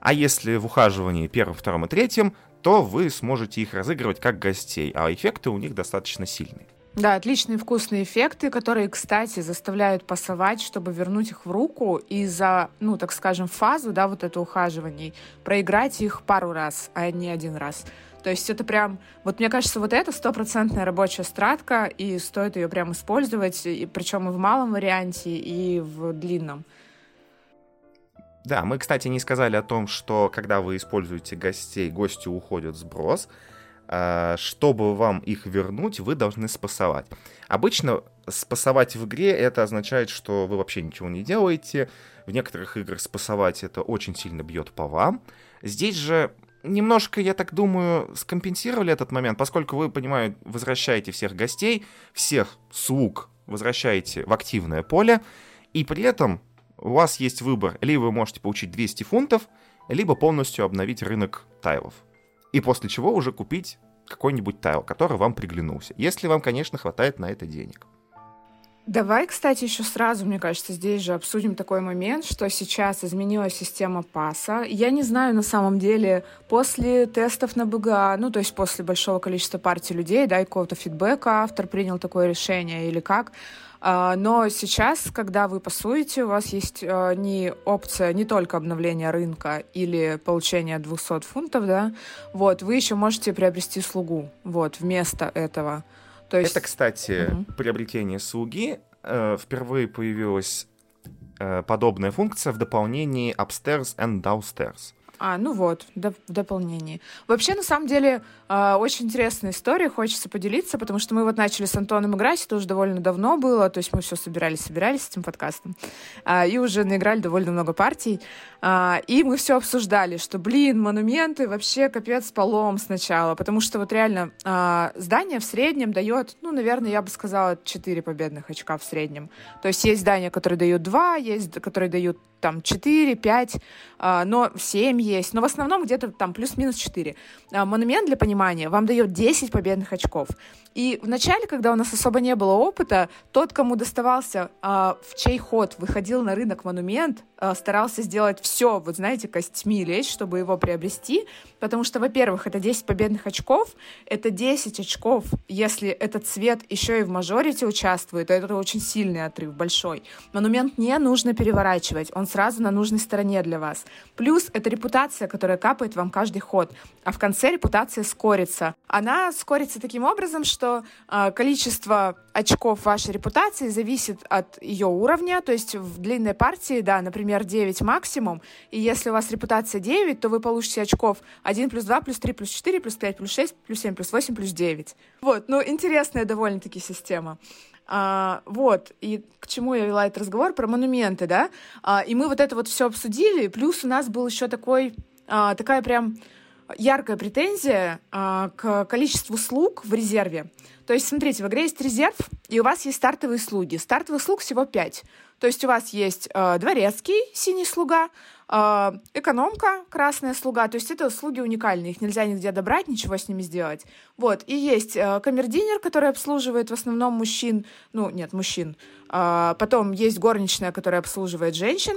А если в ухаживании первом, втором и третьем, то вы сможете их разыгрывать как гостей, а эффекты у них достаточно сильные. Да, отличные вкусные эффекты, которые, кстати, заставляют пасовать, чтобы вернуть их в руку и за, ну, так скажем, фазу, да, вот это ухаживаний, проиграть их пару раз, а не один раз. То есть это прям, вот мне кажется, вот это стопроцентная рабочая стратка, и стоит ее прям использовать, и, причем и в малом варианте, и в длинном. Да, мы, кстати, не сказали о том, что когда вы используете гостей, гости уходят сброс, а, чтобы вам их вернуть, вы должны спасовать. Обычно спасовать в игре это означает, что вы вообще ничего не делаете. В некоторых играх спасовать это очень сильно бьет по вам. Здесь же немножко, я так думаю, скомпенсировали этот момент, поскольку вы, понимаю, возвращаете всех гостей, всех слуг возвращаете в активное поле, и при этом у вас есть выбор. Либо вы можете получить 200 фунтов, либо полностью обновить рынок тайлов и после чего уже купить какой-нибудь тайл, который вам приглянулся, если вам, конечно, хватает на это денег. Давай, кстати, еще сразу, мне кажется, здесь же обсудим такой момент, что сейчас изменилась система паса. Я не знаю на самом деле, после тестов на БГА, ну, то есть после большого количества партий людей, да, и какого-то фидбэка автор принял такое решение или как, но сейчас, когда вы пасуете, у вас есть а, не опция не только обновления рынка или получения 200 фунтов, да, вот, вы еще можете приобрести слугу, вот, вместо этого. То есть... Это, кстати, угу. приобретение слуги. Э, впервые появилась э, подобная функция в дополнении Upstairs and Downstairs. А, ну вот, в дополнении. Вообще, на самом деле, э, очень интересная история, хочется поделиться, потому что мы вот начали с Антоном играть, это уже довольно давно было, то есть мы все собирались, собирались с этим подкастом, э, и уже наиграли довольно много партий, э, и мы все обсуждали, что, блин, монументы вообще капец полом сначала, потому что вот реально здание в среднем дает, ну, наверное, я бы сказала, 4 победных очка в среднем. То есть есть здания, которые дают 2, есть, которые дают там 4, 5, э, но 7 есть, но в основном где-то там плюс-минус 4. А, монумент, для понимания, вам дает 10 победных очков. И в начале, когда у нас особо не было опыта, тот, кому доставался, а, в чей ход выходил на рынок монумент, а, старался сделать все, вот знаете, костьми лечь, чтобы его приобрести, потому что, во-первых, это 10 победных очков, это 10 очков, если этот цвет еще и в мажорите участвует, то это очень сильный отрыв, большой. Монумент не нужно переворачивать, он сразу на нужной стороне для вас. Плюс это репутация, которая капает вам каждый ход, а в конце репутация скорится. Она скорится таким образом, что э, количество очков вашей репутации зависит от ее уровня, то есть в длинной партии, да, например, 9 максимум, и если у вас репутация 9, то вы получите очков 1 плюс 2 плюс 3 плюс 4 плюс 5 плюс 6 плюс 7 плюс 8 плюс 9. Вот, ну, интересная довольно-таки система. А, вот, и к чему я вела этот разговор? Про монументы, да? А, и мы вот это вот все обсудили, плюс у нас был еще такой, а, такая прям яркая претензия а, к количеству слуг в резерве. То есть, смотрите, в игре есть резерв, и у вас есть стартовые слуги. Стартовых слуг всего пять. То есть у вас есть э, дворецкий, синий слуга, э, экономка, красная слуга. То есть это слуги уникальные, их нельзя нигде добрать, ничего с ними сделать. Вот, и есть э, камердинер, который обслуживает в основном мужчин, ну, нет, мужчин. Э, потом есть горничная, которая обслуживает женщин.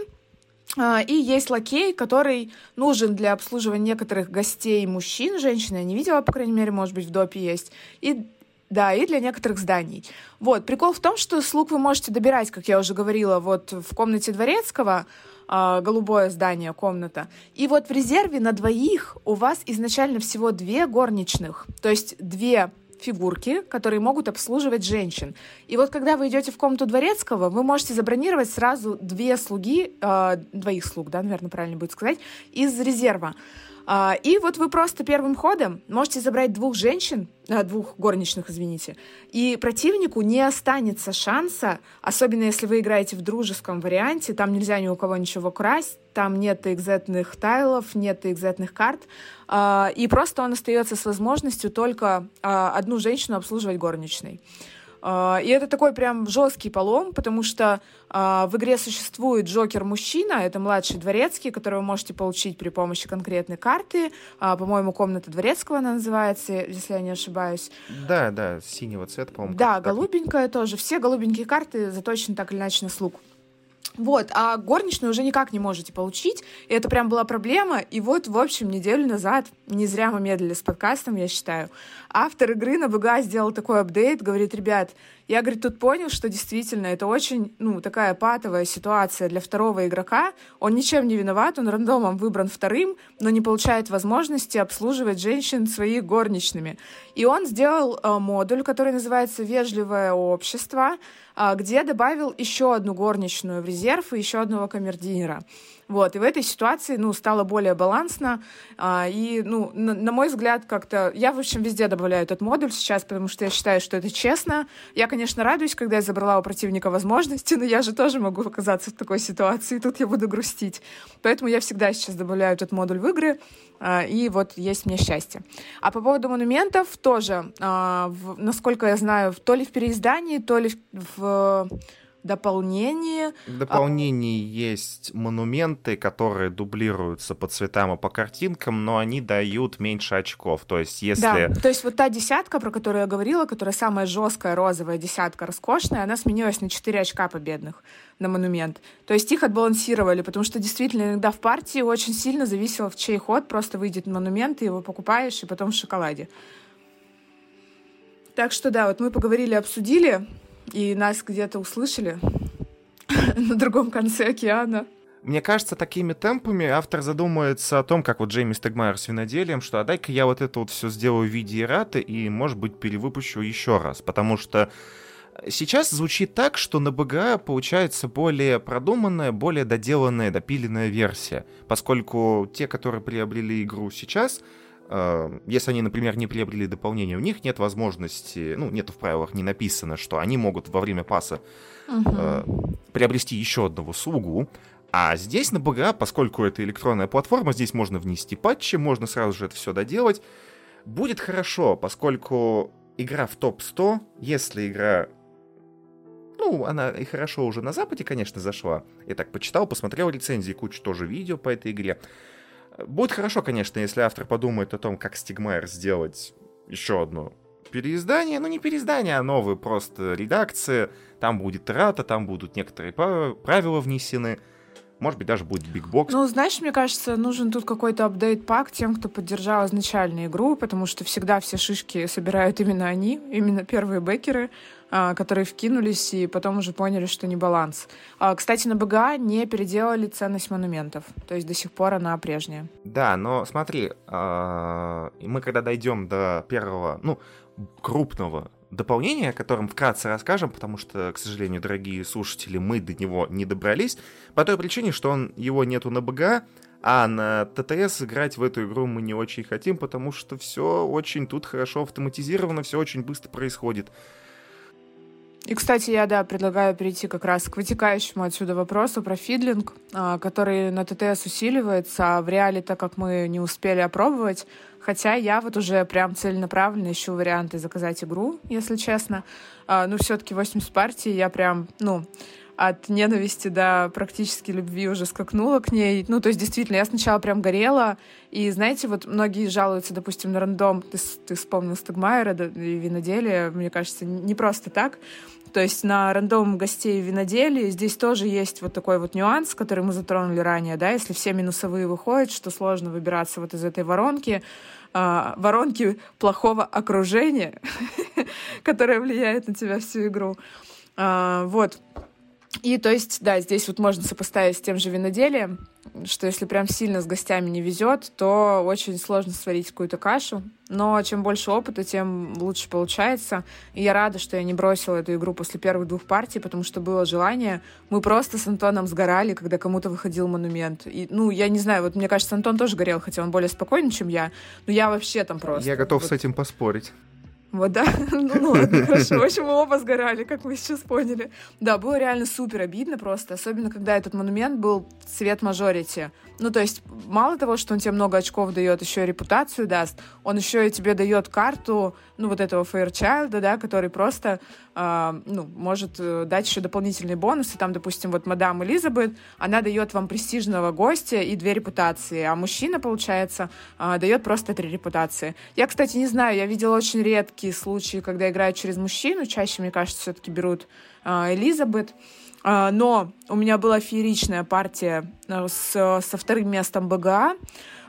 А, и есть лакей, который нужен для обслуживания некоторых гостей мужчин, женщин я не видела, по крайней мере, может быть, в допе есть. И да, и для некоторых зданий. Вот, прикол в том, что слуг вы можете добирать, как я уже говорила, вот в комнате Дворецкого, э, голубое здание, комната. И вот в резерве на двоих у вас изначально всего две горничных, то есть две фигурки, которые могут обслуживать женщин. И вот когда вы идете в комнату дворецкого, вы можете забронировать сразу две слуги, э, двоих слуг, да, наверное, правильно будет сказать, из резерва. А, и вот вы просто первым ходом можете забрать двух женщин, а, двух горничных, извините, и противнику не останется шанса, особенно если вы играете в дружеском варианте, там нельзя ни у кого ничего красть, там нет экзетных тайлов, нет экзетных карт, а, и просто он остается с возможностью только одну женщину обслуживать горничной. А, и это такой прям жесткий полом, потому что в игре существует Джокер-мужчина, это младший дворецкий, которого вы можете получить при помощи конкретной карты. По-моему, комната дворецкого она называется, если я не ошибаюсь. Да, да, синего цвета, по-моему. Да, голубенькая тоже. Все голубенькие карты заточены так или иначе на слуг. Вот, а горничную уже никак не можете получить. И это прям была проблема. И вот, в общем, неделю назад, не зря мы медлили с подкастом, я считаю, автор игры на БГА сделал такой апдейт, говорит, ребят, я, говорит, тут понял, что действительно это очень, ну, такая патовая ситуация для второго игрока. Он ничем не виноват, он рандомом выбран вторым, но не получает возможности обслуживать женщин своих горничными. И он сделал э, модуль, который называется «Вежливое общество», э, где добавил еще одну горничную в резерв и еще одного камердинера. Вот, и в этой ситуации, ну, стало более балансно, а, и, ну, на, на мой взгляд, как-то... Я, в общем, везде добавляю этот модуль сейчас, потому что я считаю, что это честно. Я, конечно, радуюсь, когда я забрала у противника возможности, но я же тоже могу оказаться в такой ситуации, и тут я буду грустить. Поэтому я всегда сейчас добавляю этот модуль в игры, а, и вот есть мне счастье. А по поводу монументов тоже, а, в, насколько я знаю, то ли в переиздании, то ли в, в дополнение. В дополнении а... есть монументы, которые дублируются по цветам и по картинкам, но они дают меньше очков. То есть если... Да, то есть вот та десятка, про которую я говорила, которая самая жесткая розовая десятка, роскошная, она сменилась на 4 очка победных на монумент. То есть их отбалансировали, потому что действительно иногда в партии очень сильно зависело, в чей ход просто выйдет монумент, ты его покупаешь, и потом в шоколаде. Так что да, вот мы поговорили, обсудили и нас где-то услышали на другом конце океана. Мне кажется, такими темпами автор задумается о том, как вот Джейми Стегмайер с виноделием, что а дай-ка я вот это вот все сделаю в виде эраты и, может быть, перевыпущу еще раз. Потому что сейчас звучит так, что на БГА получается более продуманная, более доделанная, допиленная версия. Поскольку те, которые приобрели игру сейчас, если они, например, не приобрели дополнение, у них нет возможности, ну, нет в правилах не написано, что они могут во время паса угу. э, приобрести еще одного слугу. А здесь на БГА, поскольку это электронная платформа, здесь можно внести патчи, можно сразу же это все доделать. Будет хорошо, поскольку игра в топ-100, если игра ну, она и хорошо уже на Западе, конечно, зашла. Я так почитал, посмотрел рецензии, кучу тоже видео по этой игре. Будет хорошо, конечно, если автор подумает о том, как Стигмайер сделать еще одно переиздание. Ну, не переиздание, а новые просто редакции. Там будет рата, там будут некоторые правила внесены. Может быть, даже будет бигбокс. Ну, знаешь, мне кажется, нужен тут какой-то апдейт-пак тем, кто поддержал изначальную игру, потому что всегда все шишки собирают именно они, именно первые бэкеры, которые вкинулись и потом уже поняли, что не баланс. А, кстати, на БГА не переделали ценность монументов, то есть до сих пор она прежняя. Да, но смотри, а, мы когда дойдем до первого, ну, крупного дополнение, о котором вкратце расскажем, потому что, к сожалению, дорогие слушатели, мы до него не добрались, по той причине, что он, его нету на БГ, а на ТТС играть в эту игру мы не очень хотим, потому что все очень тут хорошо автоматизировано, все очень быстро происходит. И, кстати, я, да, предлагаю перейти как раз к вытекающему отсюда вопросу про фидлинг, а, который на ТТС усиливается, а в реале, так как мы не успели опробовать, хотя я вот уже прям целенаправленно ищу варианты заказать игру, если честно. Ну, все-таки 80 партий я прям, ну, от ненависти до практически любви уже скакнула к ней. Ну, то есть, действительно, я сначала прям горела. И, знаете, вот многие жалуются, допустим, на рандом. Ты, ты вспомнил Стагмайера да, и виноделие. Мне кажется, не просто так. То есть на рандом гостей виноделии здесь тоже есть вот такой вот нюанс, который мы затронули ранее, да, если все минусовые выходят, что сложно выбираться вот из этой воронки, э, воронки плохого окружения, которое влияет на тебя всю игру. Э, вот. И то есть, да, здесь вот можно сопоставить с тем же виноделием, что если прям сильно с гостями не везет, то очень сложно сварить какую-то кашу. Но чем больше опыта, тем лучше получается. И я рада, что я не бросила эту игру после первых двух партий, потому что было желание. Мы просто с Антоном сгорали, когда кому-то выходил монумент. И, ну, я не знаю, вот мне кажется, Антон тоже горел, хотя он более спокойный, чем я. Но я вообще там просто... Я готов вот... с этим поспорить. Вот, да? Ну, ну ладно, хорошо. В общем, мы оба сгорали, как мы сейчас поняли. Да, было реально супер обидно просто, особенно когда этот монумент был цвет мажорити. Ну, то есть, мало того, что он тебе много очков дает, еще и репутацию даст, он еще и тебе дает карту, ну, вот этого Fairchild, да, который просто, э, ну, может э, дать еще дополнительные бонусы. Там, допустим, вот мадам Элизабет, она дает вам престижного гостя и две репутации, а мужчина, получается, э, дает просто три репутации. Я, кстати, не знаю, я видела очень редкие случаи, когда играют через мужчину, чаще, мне кажется, все-таки берут э, Элизабет. А, но у меня была фееричная партия э, с, со вторым местом БГА.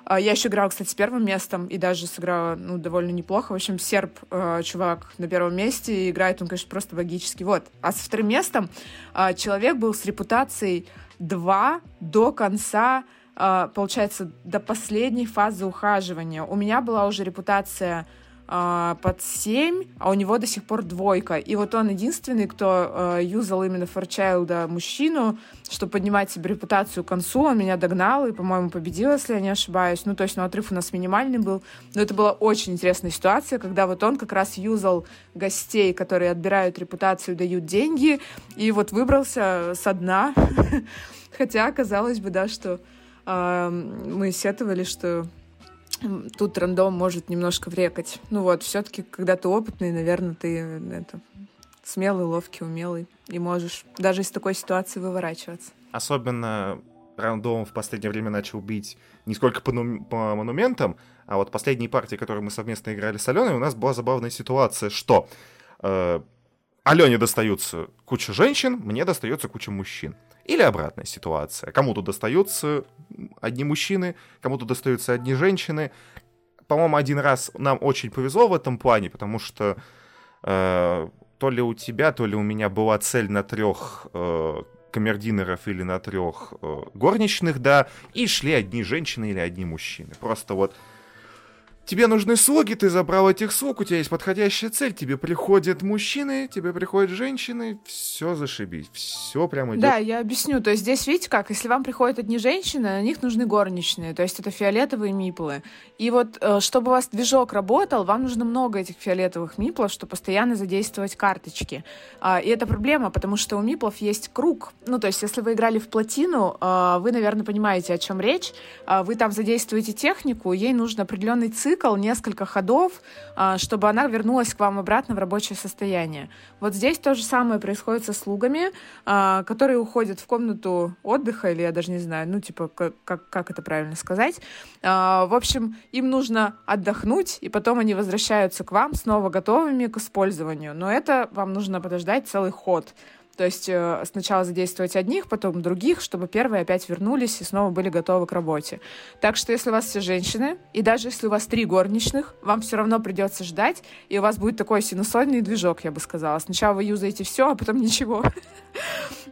А, я еще играла, кстати, с первым местом и даже сыграла ну, довольно неплохо. В общем, серб, э, чувак на первом месте, и играет он, конечно, просто богически. Вот. А со вторым местом э, человек был с репутацией 2 до конца, получается, до последней фазы ухаживания. У меня была уже репутация а, под 7, а у него до сих пор двойка. И вот он единственный, кто э, юзал именно Форчайлда мужчину, чтобы поднимать себе репутацию к концу. Он меня догнал и, по-моему, победил, если я не ошибаюсь. Ну, то есть, ну, отрыв у нас минимальный был. Но это была очень интересная ситуация, когда вот он как раз юзал гостей, которые отбирают репутацию, дают деньги, и вот выбрался со дна. Хотя, казалось бы, да, что э, мы сетовали, что тут рандом может немножко врекать. Ну вот, все-таки, когда ты опытный, наверное, ты это, смелый, ловкий, умелый, и можешь даже из такой ситуации выворачиваться. Особенно рандом в последнее время начал бить не сколько по, по монументам, а вот последние партии, которые мы совместно играли с Аленой, у нас была забавная ситуация, что э, Алене достаются куча женщин, мне достается куча мужчин. Или обратная ситуация. Кому-то достаются одни мужчины, кому-то достаются одни женщины. По-моему, один раз нам очень повезло в этом плане, потому что э, то ли у тебя, то ли у меня была цель на трех э, камердинеров или на трех э, горничных, да, и шли одни женщины или одни мужчины. Просто вот Тебе нужны слуги, ты забрал этих слуг, у тебя есть подходящая цель, тебе приходят мужчины, тебе приходят женщины, все зашибись, все прямо идет. Да, я объясню. То есть здесь, видите как, если вам приходят одни женщины, на них нужны горничные, то есть это фиолетовые миплы. И вот, э, чтобы у вас движок работал, вам нужно много этих фиолетовых миплов, чтобы постоянно задействовать карточки. А, и это проблема, потому что у миплов есть круг. Ну, то есть если вы играли в плотину, а, вы, наверное, понимаете, о чем речь. А, вы там задействуете технику, ей нужен определенный цикл, цикл, несколько ходов, а, чтобы она вернулась к вам обратно в рабочее состояние. Вот здесь то же самое происходит со слугами, а, которые уходят в комнату отдыха, или я даже не знаю, ну, типа, как, как, как это правильно сказать. А, в общем, им нужно отдохнуть, и потом они возвращаются к вам снова готовыми к использованию. Но это вам нужно подождать целый ход. То есть э, сначала задействовать одних, потом других, чтобы первые опять вернулись и снова были готовы к работе. Так что если у вас все женщины, и даже если у вас три горничных, вам все равно придется ждать, и у вас будет такой синусоидный движок, я бы сказала. Сначала вы юзаете все, а потом ничего.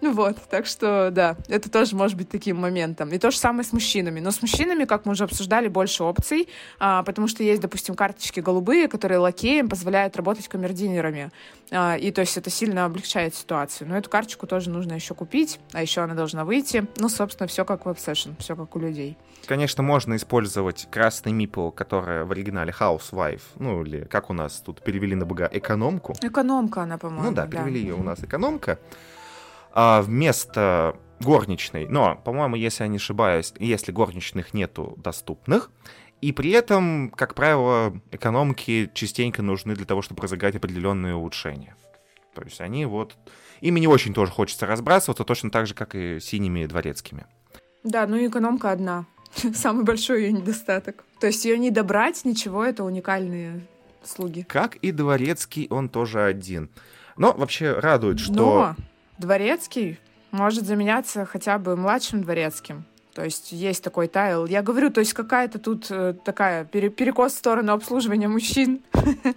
Ну вот, так что да, это тоже может быть таким моментом. И то же самое с мужчинами. Но с мужчинами, как мы уже обсуждали, больше опций, а, потому что есть, допустим, карточки голубые, которые лакеям позволяют работать камердинерами. А, и то есть это сильно облегчает ситуацию. Но эту карточку тоже нужно еще купить, а еще она должна выйти. Ну, собственно, все как в Obsession, все как у людей. Конечно, можно использовать красный мипл, которая в оригинале Housewife, ну или как у нас тут перевели на БГ, экономку. Экономка она, по-моему. Ну да, перевели да. ее у нас экономка. А вместо горничной, но, по-моему, если я не ошибаюсь, если горничных нету доступных, и при этом, как правило, экономки частенько нужны для того, чтобы разыграть определенные улучшения. То есть они вот... Ими не очень тоже хочется разбрасываться, точно так же, как и синими дворецкими. Да, ну и экономка одна. Самый большой ее недостаток. То есть ее не добрать, ничего, это уникальные слуги. Как и дворецкий, он тоже один. Но вообще радует, что... Но дворецкий может заменяться хотя бы младшим дворецким. То есть есть такой тайл. Я говорю, то есть какая-то тут э, такая перекос в сторону обслуживания мужчин.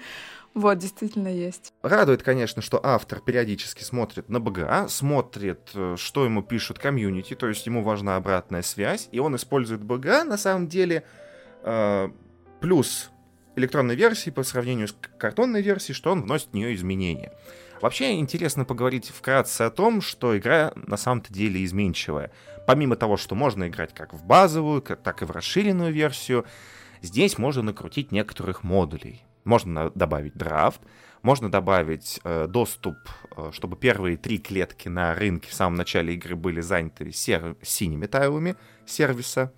Вот, действительно есть. Радует, конечно, что автор периодически смотрит на БГА, смотрит, э, что ему пишут комьюнити, то есть ему важна обратная связь, и он использует БГА, на самом деле, э, плюс электронной версии по сравнению с картонной версией, что он вносит в нее изменения. Вообще интересно поговорить вкратце о том, что игра на самом-то деле изменчивая. Помимо того, что можно играть как в базовую, так и в расширенную версию, здесь можно накрутить некоторых модулей. Можно добавить драфт, можно добавить э, доступ, э, чтобы первые три клетки на рынке в самом начале игры были заняты сер- синими тайлами сервиса.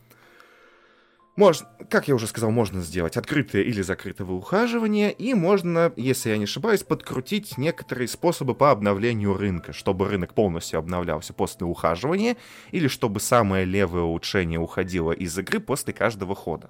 Можно, как я уже сказал, можно сделать открытое или закрытое ухаживание, и можно, если я не ошибаюсь, подкрутить некоторые способы по обновлению рынка, чтобы рынок полностью обновлялся после ухаживания, или чтобы самое левое улучшение уходило из игры после каждого хода.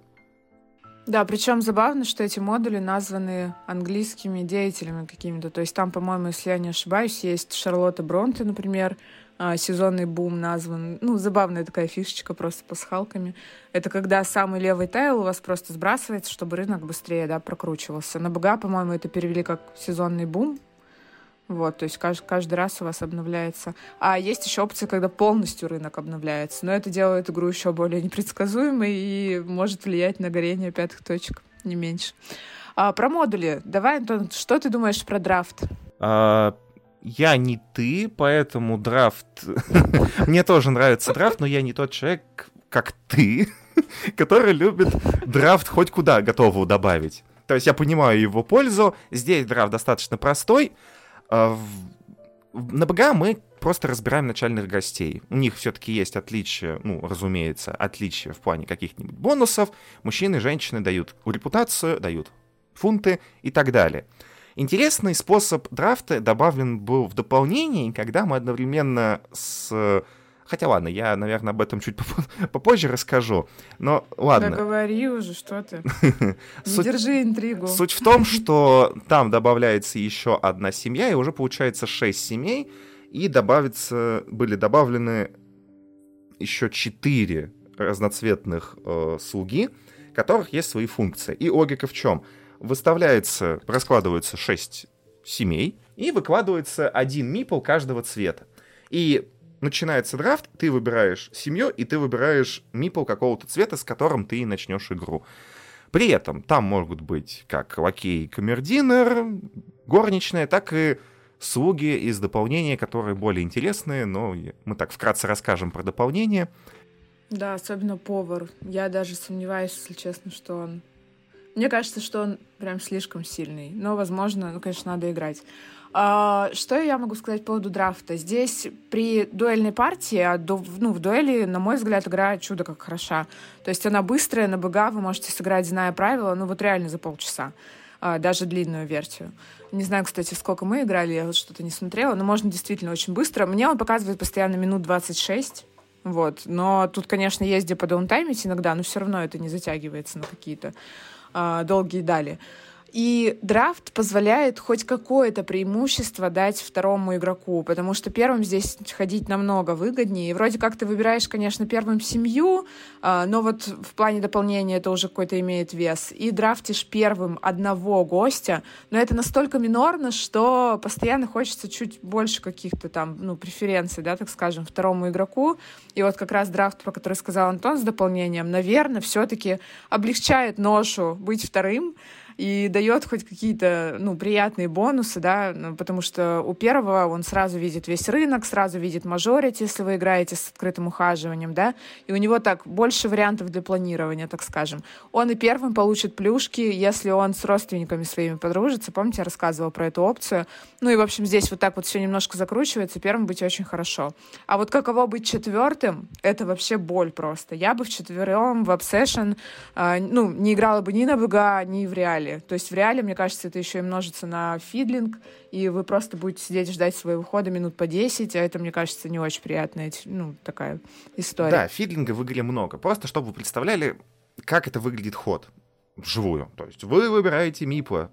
Да, причем забавно, что эти модули названы английскими деятелями какими-то. То есть там, по-моему, если я не ошибаюсь, есть Шарлотта Бронте, например, а, сезонный бум назван. Ну, забавная такая фишечка просто пасхалками. Это когда самый левый тайл у вас просто сбрасывается, чтобы рынок быстрее, да, прокручивался. На БГА, по-моему, это перевели как сезонный бум. Вот, то есть каждый, каждый раз у вас обновляется. А есть еще опция, когда полностью рынок обновляется. Но это делает игру еще более непредсказуемой и может влиять на горение пятых точек, не меньше. А, про модули. Давай, Антон, что ты думаешь про драфт? А, я не ты, поэтому драфт... Мне тоже нравится драфт, но я не тот человек, как ты, который любит драфт хоть куда готову добавить. То есть я понимаю его пользу. Здесь драфт достаточно простой. А, на БГА мы просто разбираем начальных гостей. У них все-таки есть отличия, ну, разумеется, отличия в плане каких-нибудь бонусов. Мужчины и женщины дают репутацию, дают фунты и так далее. Интересный способ драфта добавлен был в дополнение, когда мы одновременно с... Хотя ладно, я, наверное, об этом чуть попозже расскажу. Но ладно. Да говори уже, что ты. Не держи интригу. Суть в том, что там добавляется еще одна семья, и уже получается шесть семей, и добавится, были добавлены еще четыре разноцветных э, слуги, которых есть свои функции. И логика в чем? выставляется, раскладываются 6 семей, и выкладывается один мипл каждого цвета. И начинается драфт, ты выбираешь семью, и ты выбираешь мипл какого-то цвета, с которым ты начнешь игру. При этом там могут быть как лакей камердинер, горничная, так и слуги из дополнения, которые более интересные, но мы так вкратце расскажем про дополнение. Да, особенно повар. Я даже сомневаюсь, если честно, что он мне кажется, что он прям слишком сильный. Но, возможно, ну, конечно, надо играть. А, что я могу сказать по поводу драфта? Здесь при дуэльной партии, а ну, в дуэли, на мой взгляд, игра чудо как хороша. То есть она быстрая, на БГА вы можете сыграть, зная правила, ну вот реально за полчаса. А, даже длинную версию. Не знаю, кстати, сколько мы играли, я что-то не смотрела, но можно действительно очень быстро. Мне он показывает постоянно минут 26, вот. Но тут, конечно, есть где подаунтаймить иногда, но все равно это не затягивается на какие-то э, долгие дали. И драфт позволяет хоть какое-то преимущество дать второму игроку, потому что первым здесь ходить намного выгоднее. И вроде как ты выбираешь, конечно, первым семью, а, но вот в плане дополнения это уже какой-то имеет вес. И драфтишь первым одного гостя, но это настолько минорно, что постоянно хочется чуть больше каких-то там, ну, преференций, да, так скажем, второму игроку. И вот как раз драфт, про который сказал Антон с дополнением, наверное, все-таки облегчает ношу быть вторым, и дает хоть какие-то, ну, приятные бонусы, да, ну, потому что у первого он сразу видит весь рынок, сразу видит мажорити, если вы играете с открытым ухаживанием, да, и у него так больше вариантов для планирования, так скажем. Он и первым получит плюшки, если он с родственниками своими подружится. Помните, я рассказывала про эту опцию? Ну и, в общем, здесь вот так вот все немножко закручивается, первым быть очень хорошо. А вот каково быть четвертым, это вообще боль просто. Я бы в четвером в Obsession, э, ну, не играла бы ни на БГА, ни в реале реале. То есть в реале, мне кажется, это еще и множится на фидлинг, и вы просто будете сидеть ждать своего хода минут по 10, а это, мне кажется, не очень приятная ну, такая история. Да, фидлинга в игре много. Просто чтобы вы представляли, как это выглядит ход вживую. То есть вы выбираете мипла,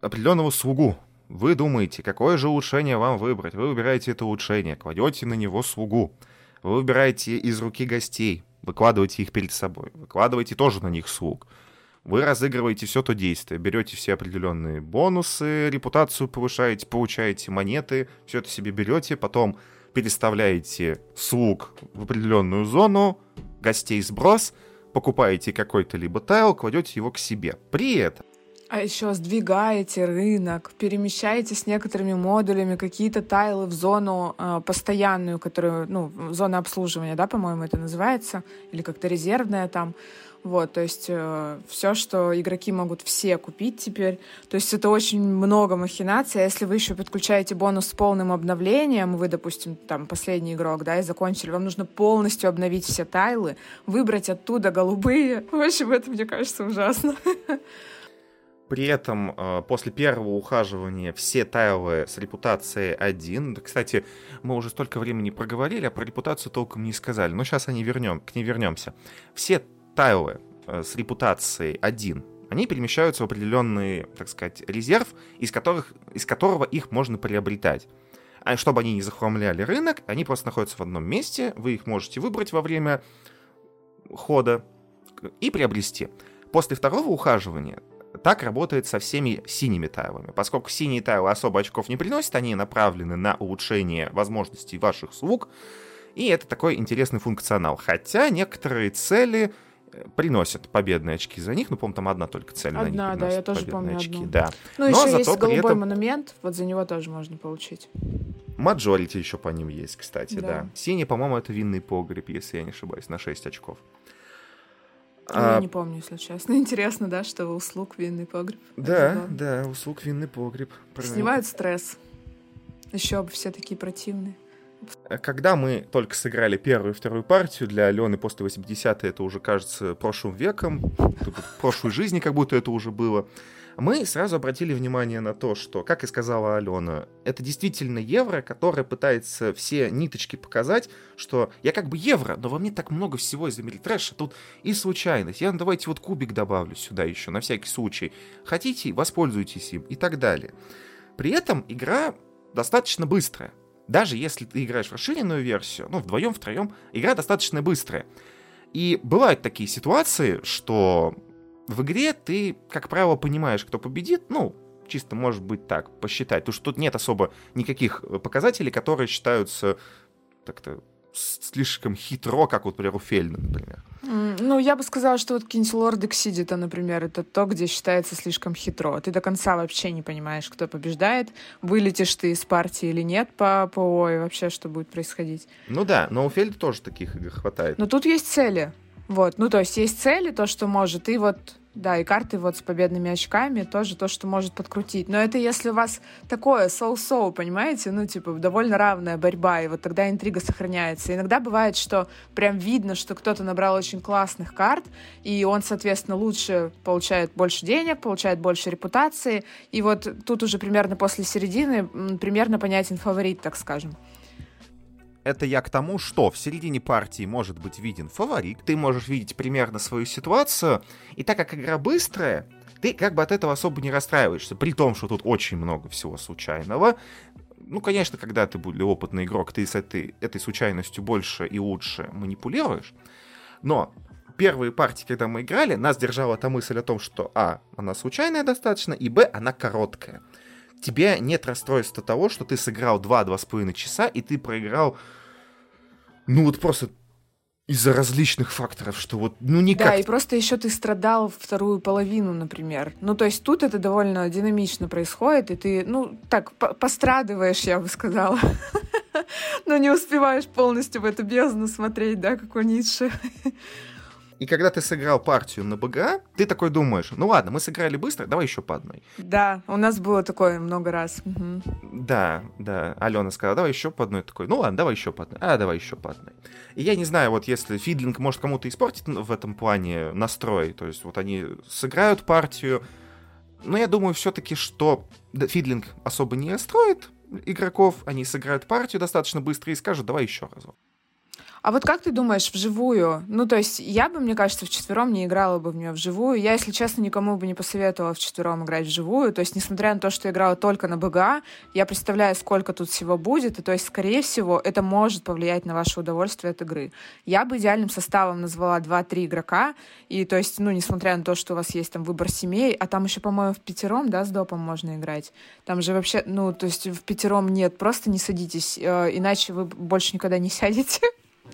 определенного слугу, вы думаете, какое же улучшение вам выбрать. Вы выбираете это улучшение, кладете на него слугу. Вы выбираете из руки гостей, выкладываете их перед собой, выкладываете тоже на них слуг. Вы разыгрываете все то действие, берете все определенные бонусы, репутацию повышаете, получаете монеты, все это себе берете, потом переставляете слуг в определенную зону, гостей сброс, покупаете какой-то либо тайл, кладете его к себе. При этом а еще сдвигаете рынок, перемещаете с некоторыми модулями какие-то тайлы в зону э, постоянную, которую, ну, зона обслуживания, да, по-моему, это называется, или как-то резервная там. Вот, то есть э, все, что игроки могут все купить теперь. То есть это очень много махинаций. А если вы еще подключаете бонус с полным обновлением, вы, допустим, там последний игрок, да, и закончили, вам нужно полностью обновить все тайлы, выбрать оттуда голубые. В общем, это, мне кажется, ужасно. При этом э, после первого ухаживания все тайлы с репутацией 1. Кстати, мы уже столько времени проговорили, а про репутацию толком не сказали. Но сейчас они вернем, к ней вернемся. Все тайлы э, с репутацией 1, они перемещаются в определенный, так сказать, резерв, из, которых, из которого их можно приобретать. А чтобы они не захламляли рынок, они просто находятся в одном месте, вы их можете выбрать во время хода и приобрести. После второго ухаживания так работает со всеми синими тайлами. Поскольку синие тайлы особо очков не приносят, они направлены на улучшение возможностей ваших слуг, и это такой интересный функционал. Хотя некоторые цели приносят победные очки за них. Ну, по-моему, там одна только цель одна, на них да, я тоже помню очки. Одну. Да. Ну, Но еще есть голубой этом... монумент, вот за него тоже можно получить. Majority еще по ним есть, кстати, да. да. Синий, по-моему, это винный погреб, если я не ошибаюсь, на 6 очков. Ну, а... Я не помню, если честно. Интересно, да, что услуг винный погреб. Да, да, услуг винный погреб. Снимают стресс. Еще бы все такие противные. Когда мы только сыграли первую и вторую партию, для Алены после 80 это уже кажется прошлым веком, прошлой жизни как будто это уже было мы сразу обратили внимание на то, что, как и сказала Алена, это действительно евро, которое пытается все ниточки показать, что я как бы евро, но во мне так много всего из Америтрэша, тут и случайность. Я ну, давайте вот кубик добавлю сюда еще, на всякий случай. Хотите, воспользуйтесь им и так далее. При этом игра достаточно быстрая. Даже если ты играешь в расширенную версию, ну, вдвоем, втроем, игра достаточно быстрая. И бывают такие ситуации, что в игре ты, как правило, понимаешь, кто победит, ну, чисто может быть так, посчитать. Потому что тут нет особо никаких э, показателей, которые считаются так-то слишком хитро, как вот, например, у Фельна, например. Ну, я бы сказала, что вот какие-нибудь Лорд Эксидита, например, это то, где считается слишком хитро. Ты до конца вообще не понимаешь, кто побеждает, вылетишь ты из партии или нет по ПО, и вообще, что будет происходить. Ну да, но у Фельда тоже таких игр хватает. Но тут есть цели. Вот, ну то есть есть цели, то, что может, и вот да, и карты вот с победными очками тоже то, что может подкрутить. Но это если у вас такое соу-соу, понимаете? Ну, типа, довольно равная борьба, и вот тогда интрига сохраняется. Иногда бывает, что прям видно, что кто-то набрал очень классных карт, и он, соответственно, лучше получает больше денег, получает больше репутации. И вот тут уже примерно после середины примерно понятен фаворит, так скажем это я к тому, что в середине партии может быть виден фаворит, ты можешь видеть примерно свою ситуацию, и так как игра быстрая, ты как бы от этого особо не расстраиваешься, при том, что тут очень много всего случайного. Ну, конечно, когда ты более опытный игрок, ты с этой, этой случайностью больше и лучше манипулируешь, но первые партии, когда мы играли, нас держала та мысль о том, что а, она случайная достаточно, и б, она короткая тебе нет расстройства того, что ты сыграл 2-2,5 часа, и ты проиграл, ну вот просто из-за различных факторов, что вот, ну никак... Да, и просто еще ты страдал вторую половину, например. Ну, то есть тут это довольно динамично происходит, и ты, ну, так, пострадываешь, я бы сказала. Но не успеваешь полностью в эту бездну смотреть, да, как у Ницше. И когда ты сыграл партию на БГА, ты такой думаешь, ну ладно, мы сыграли быстро, давай еще по одной. Да, у нас было такое много раз. Угу. Да, да. Алена сказала, давай еще по одной. Такой, ну ладно, давай еще по одной. А, давай еще по одной. И я не знаю, вот если фидлинг может кому-то испортить в этом плане настрой, то есть вот они сыграют партию, но я думаю все-таки, что фидлинг особо не строит игроков, они сыграют партию достаточно быстро и скажут, давай еще разок. А вот как ты думаешь, вживую? Ну, то есть я бы, мне кажется, в четвером не играла бы в нее вживую. Я, если честно, никому бы не посоветовала в четвером играть вживую. То есть, несмотря на то, что я играла только на БГА, я представляю, сколько тут всего будет. И то есть, скорее всего, это может повлиять на ваше удовольствие от игры. Я бы идеальным составом назвала 2-3 игрока. И то есть, ну, несмотря на то, что у вас есть там выбор семей, а там еще, по-моему, в пятером, да, с допом можно играть. Там же вообще, ну, то есть в пятером нет, просто не садитесь, э, иначе вы больше никогда не сядете.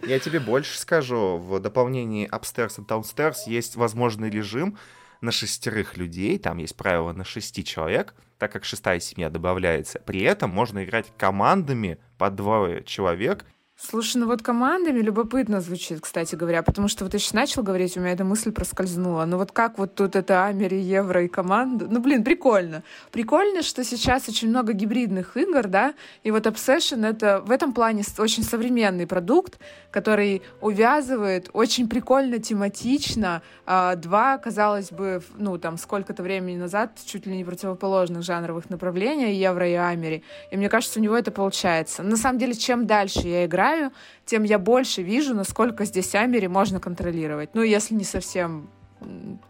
Я тебе больше скажу. В дополнении Upstairs и Downstairs есть возможный режим на шестерых людей. Там есть правило на шести человек, так как шестая семья добавляется. При этом можно играть командами по двое человек Слушай, ну вот командами любопытно звучит, кстати говоря, потому что вот ты сейчас начал говорить, у меня эта мысль проскользнула. Ну вот как вот тут это Амери, Евро и команда? Ну, блин, прикольно. Прикольно, что сейчас очень много гибридных игр, да, и вот Obsession — это в этом плане очень современный продукт, который увязывает очень прикольно, тематично. А, два, казалось бы, ну там сколько-то времени назад чуть ли не противоположных жанровых направлений, Евро и Амери. И мне кажется, у него это получается. На самом деле, чем дальше я играю, играю, тем я больше вижу, насколько здесь Амери можно контролировать. Ну, если не совсем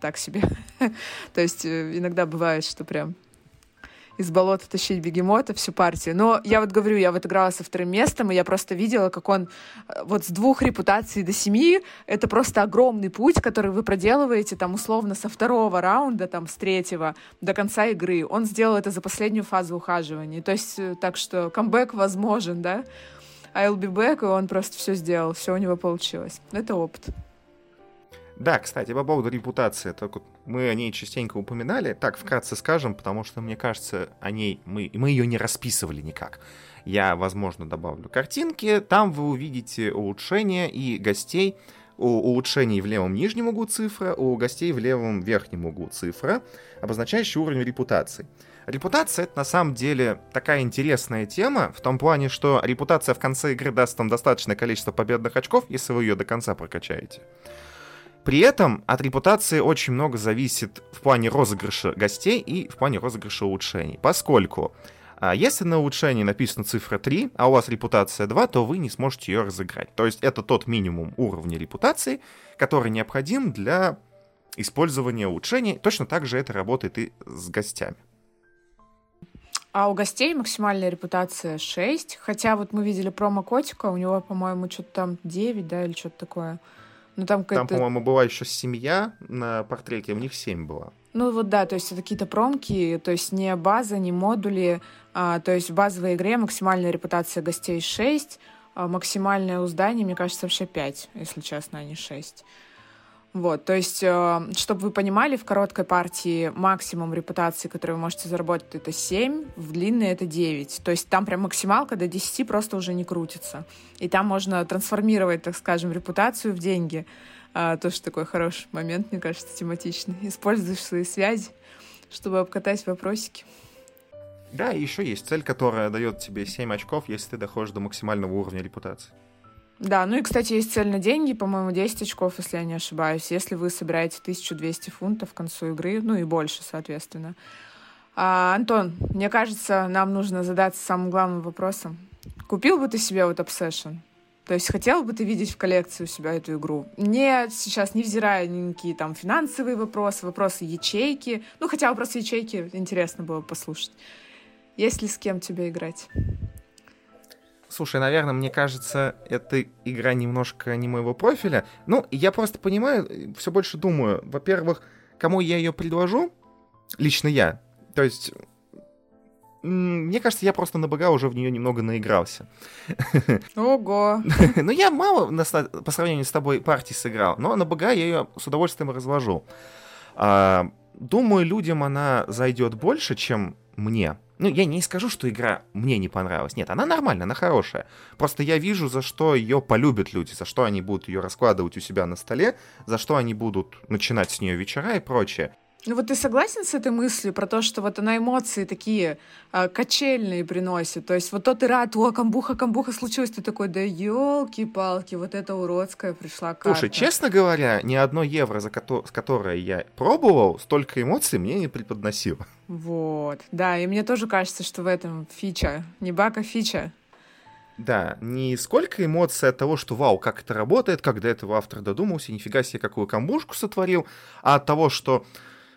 так себе. То есть э, иногда бывает, что прям из болота тащить бегемота всю партию. Но я вот говорю, я вот играла со вторым местом, и я просто видела, как он э, вот с двух репутаций до семи, это просто огромный путь, который вы проделываете там условно со второго раунда, там с третьего до конца игры. Он сделал это за последнюю фазу ухаживания. То есть э, так что камбэк возможен, да? I'll be back, и он просто все сделал, все у него получилось. Это опыт. Да, кстати, по поводу репутации, так вот мы о ней частенько упоминали, так вкратце скажем, потому что, мне кажется, о ней мы, мы ее не расписывали никак. Я, возможно, добавлю картинки, там вы увидите улучшения и гостей, у улучшений в левом нижнем углу цифра, у гостей в левом верхнем углу цифра, обозначающая уровень репутации. Репутация — это на самом деле такая интересная тема, в том плане, что репутация в конце игры даст вам достаточное количество победных очков, если вы ее до конца прокачаете. При этом от репутации очень много зависит в плане розыгрыша гостей и в плане розыгрыша улучшений, поскольку а если на улучшении написана цифра 3, а у вас репутация 2, то вы не сможете ее разыграть. То есть это тот минимум уровня репутации, который необходим для использования улучшений. Точно так же это работает и с гостями. А у гостей максимальная репутация 6. Хотя вот мы видели промо котика, у него, по-моему, что-то там 9, да, или что-то такое. Ну, там, там по-моему, была еще семья на портрете, у них 7 было. Ну вот да, то есть это какие-то промки, то есть не база, не модули. А, то есть в базовой игре максимальная репутация гостей 6, а максимальное у здания, мне кажется, вообще 5, если честно, а не 6. Вот, то есть, э, чтобы вы понимали, в короткой партии максимум репутации, которую вы можете заработать, это 7, в длинной это 9. То есть там прям максималка до 10 просто уже не крутится. И там можно трансформировать, так скажем, репутацию в деньги. А, тоже такой хороший момент, мне кажется, тематичный. Используешь свои связи, чтобы обкатать вопросики. Да, и еще есть цель, которая дает тебе 7 очков, если ты доходишь до максимального уровня репутации. Да, ну и, кстати, есть цель на деньги, по-моему, 10 очков, если я не ошибаюсь, если вы собираете 1200 фунтов к концу игры, ну и больше, соответственно. А, Антон, мне кажется, нам нужно задаться самым главным вопросом. Купил бы ты себе вот Obsession? То есть хотел бы ты видеть в коллекции у себя эту игру? Не сейчас, невзирая ни какие там финансовые вопросы, вопросы ячейки. Ну, хотя вопросы ячейки интересно было послушать. Есть ли с кем тебе играть? Слушай, наверное, мне кажется, эта игра немножко не моего профиля. Ну, я просто понимаю, все больше думаю. Во-первых, кому я ее предложу? Лично я. То есть, мне кажется, я просто на БГ уже в нее немного наигрался. Ого! ну, я мало по сравнению с тобой партий сыграл, но на БГ я ее с удовольствием развожу. А, думаю, людям она зайдет больше, чем мне. Ну, я не скажу, что игра мне не понравилась. Нет, она нормальная, она хорошая. Просто я вижу, за что ее полюбят люди, за что они будут ее раскладывать у себя на столе, за что они будут начинать с нее вечера и прочее. Ну вот ты согласен с этой мыслью про то, что вот она эмоции такие э, качельные приносит? То есть вот то ты рад, о, камбуха, камбуха случилось, ты такой, да елки-палки, вот эта уродская пришла карта. Слушай, честно говоря, ни одно евро, за ко- которое я пробовал, столько эмоций мне не преподносило. Вот, да, и мне тоже кажется, что в этом фича, не бака фича. Да, не сколько эмоций от того, что вау, как это работает, как до этого автор додумался, нифига себе, какую камбушку сотворил, а от того, что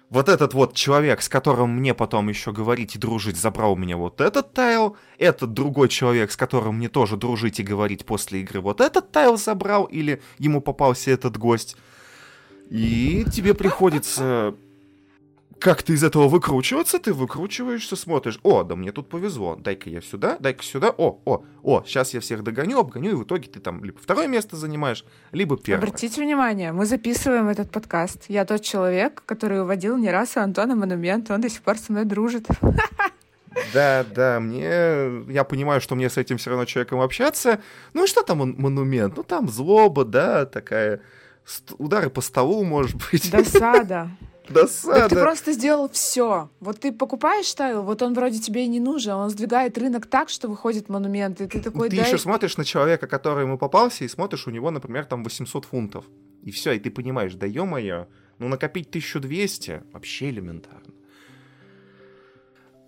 вот этот вот человек, с которым мне потом еще говорить и дружить, забрал у меня вот этот тайл, этот другой человек, с которым мне тоже дружить и говорить после игры, вот этот тайл забрал, или ему попался этот гость. И тебе приходится как ты из этого выкручиваться, ты выкручиваешься, смотришь, о, да мне тут повезло, дай-ка я сюда, дай-ка сюда, о, о, о, сейчас я всех догоню, обгоню, и в итоге ты там либо второе место занимаешь, либо первое. Обратите внимание, мы записываем этот подкаст. Я тот человек, который уводил не раз Антона монумент, он до сих пор со мной дружит. Да, да, мне... Я понимаю, что мне с этим все равно человеком общаться. Ну и что там он, монумент? Ну там злоба, да, такая... Удары по столу, может быть. Досада. Досада. Так ты просто сделал все. Вот ты покупаешь тайл, вот он вроде тебе и не нужен, он сдвигает рынок так, что выходит монумент, и ты такой... Ты дай... еще смотришь на человека, который ему попался, и смотришь, у него, например, там 800 фунтов. И все, и ты понимаешь, да ё-моё, ну накопить 1200 вообще элементарно.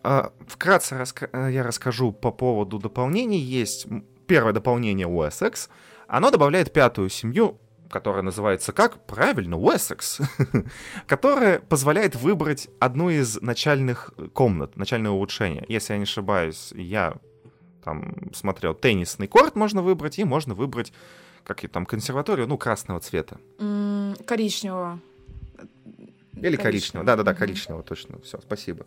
А, вкратце раска- э, я расскажу по поводу дополнений. Есть первое дополнение Уэссекс. Оно добавляет пятую семью, которая называется как? Правильно, Уэссекс. которая позволяет выбрать одну из начальных комнат, начальное улучшение. Если я не ошибаюсь, я там смотрел теннисный корт можно выбрать, и можно выбрать как и там консерваторию, ну, красного цвета. Mm, коричневого. Или коричневого. Да-да-да, коричневого, точно. Все, спасибо.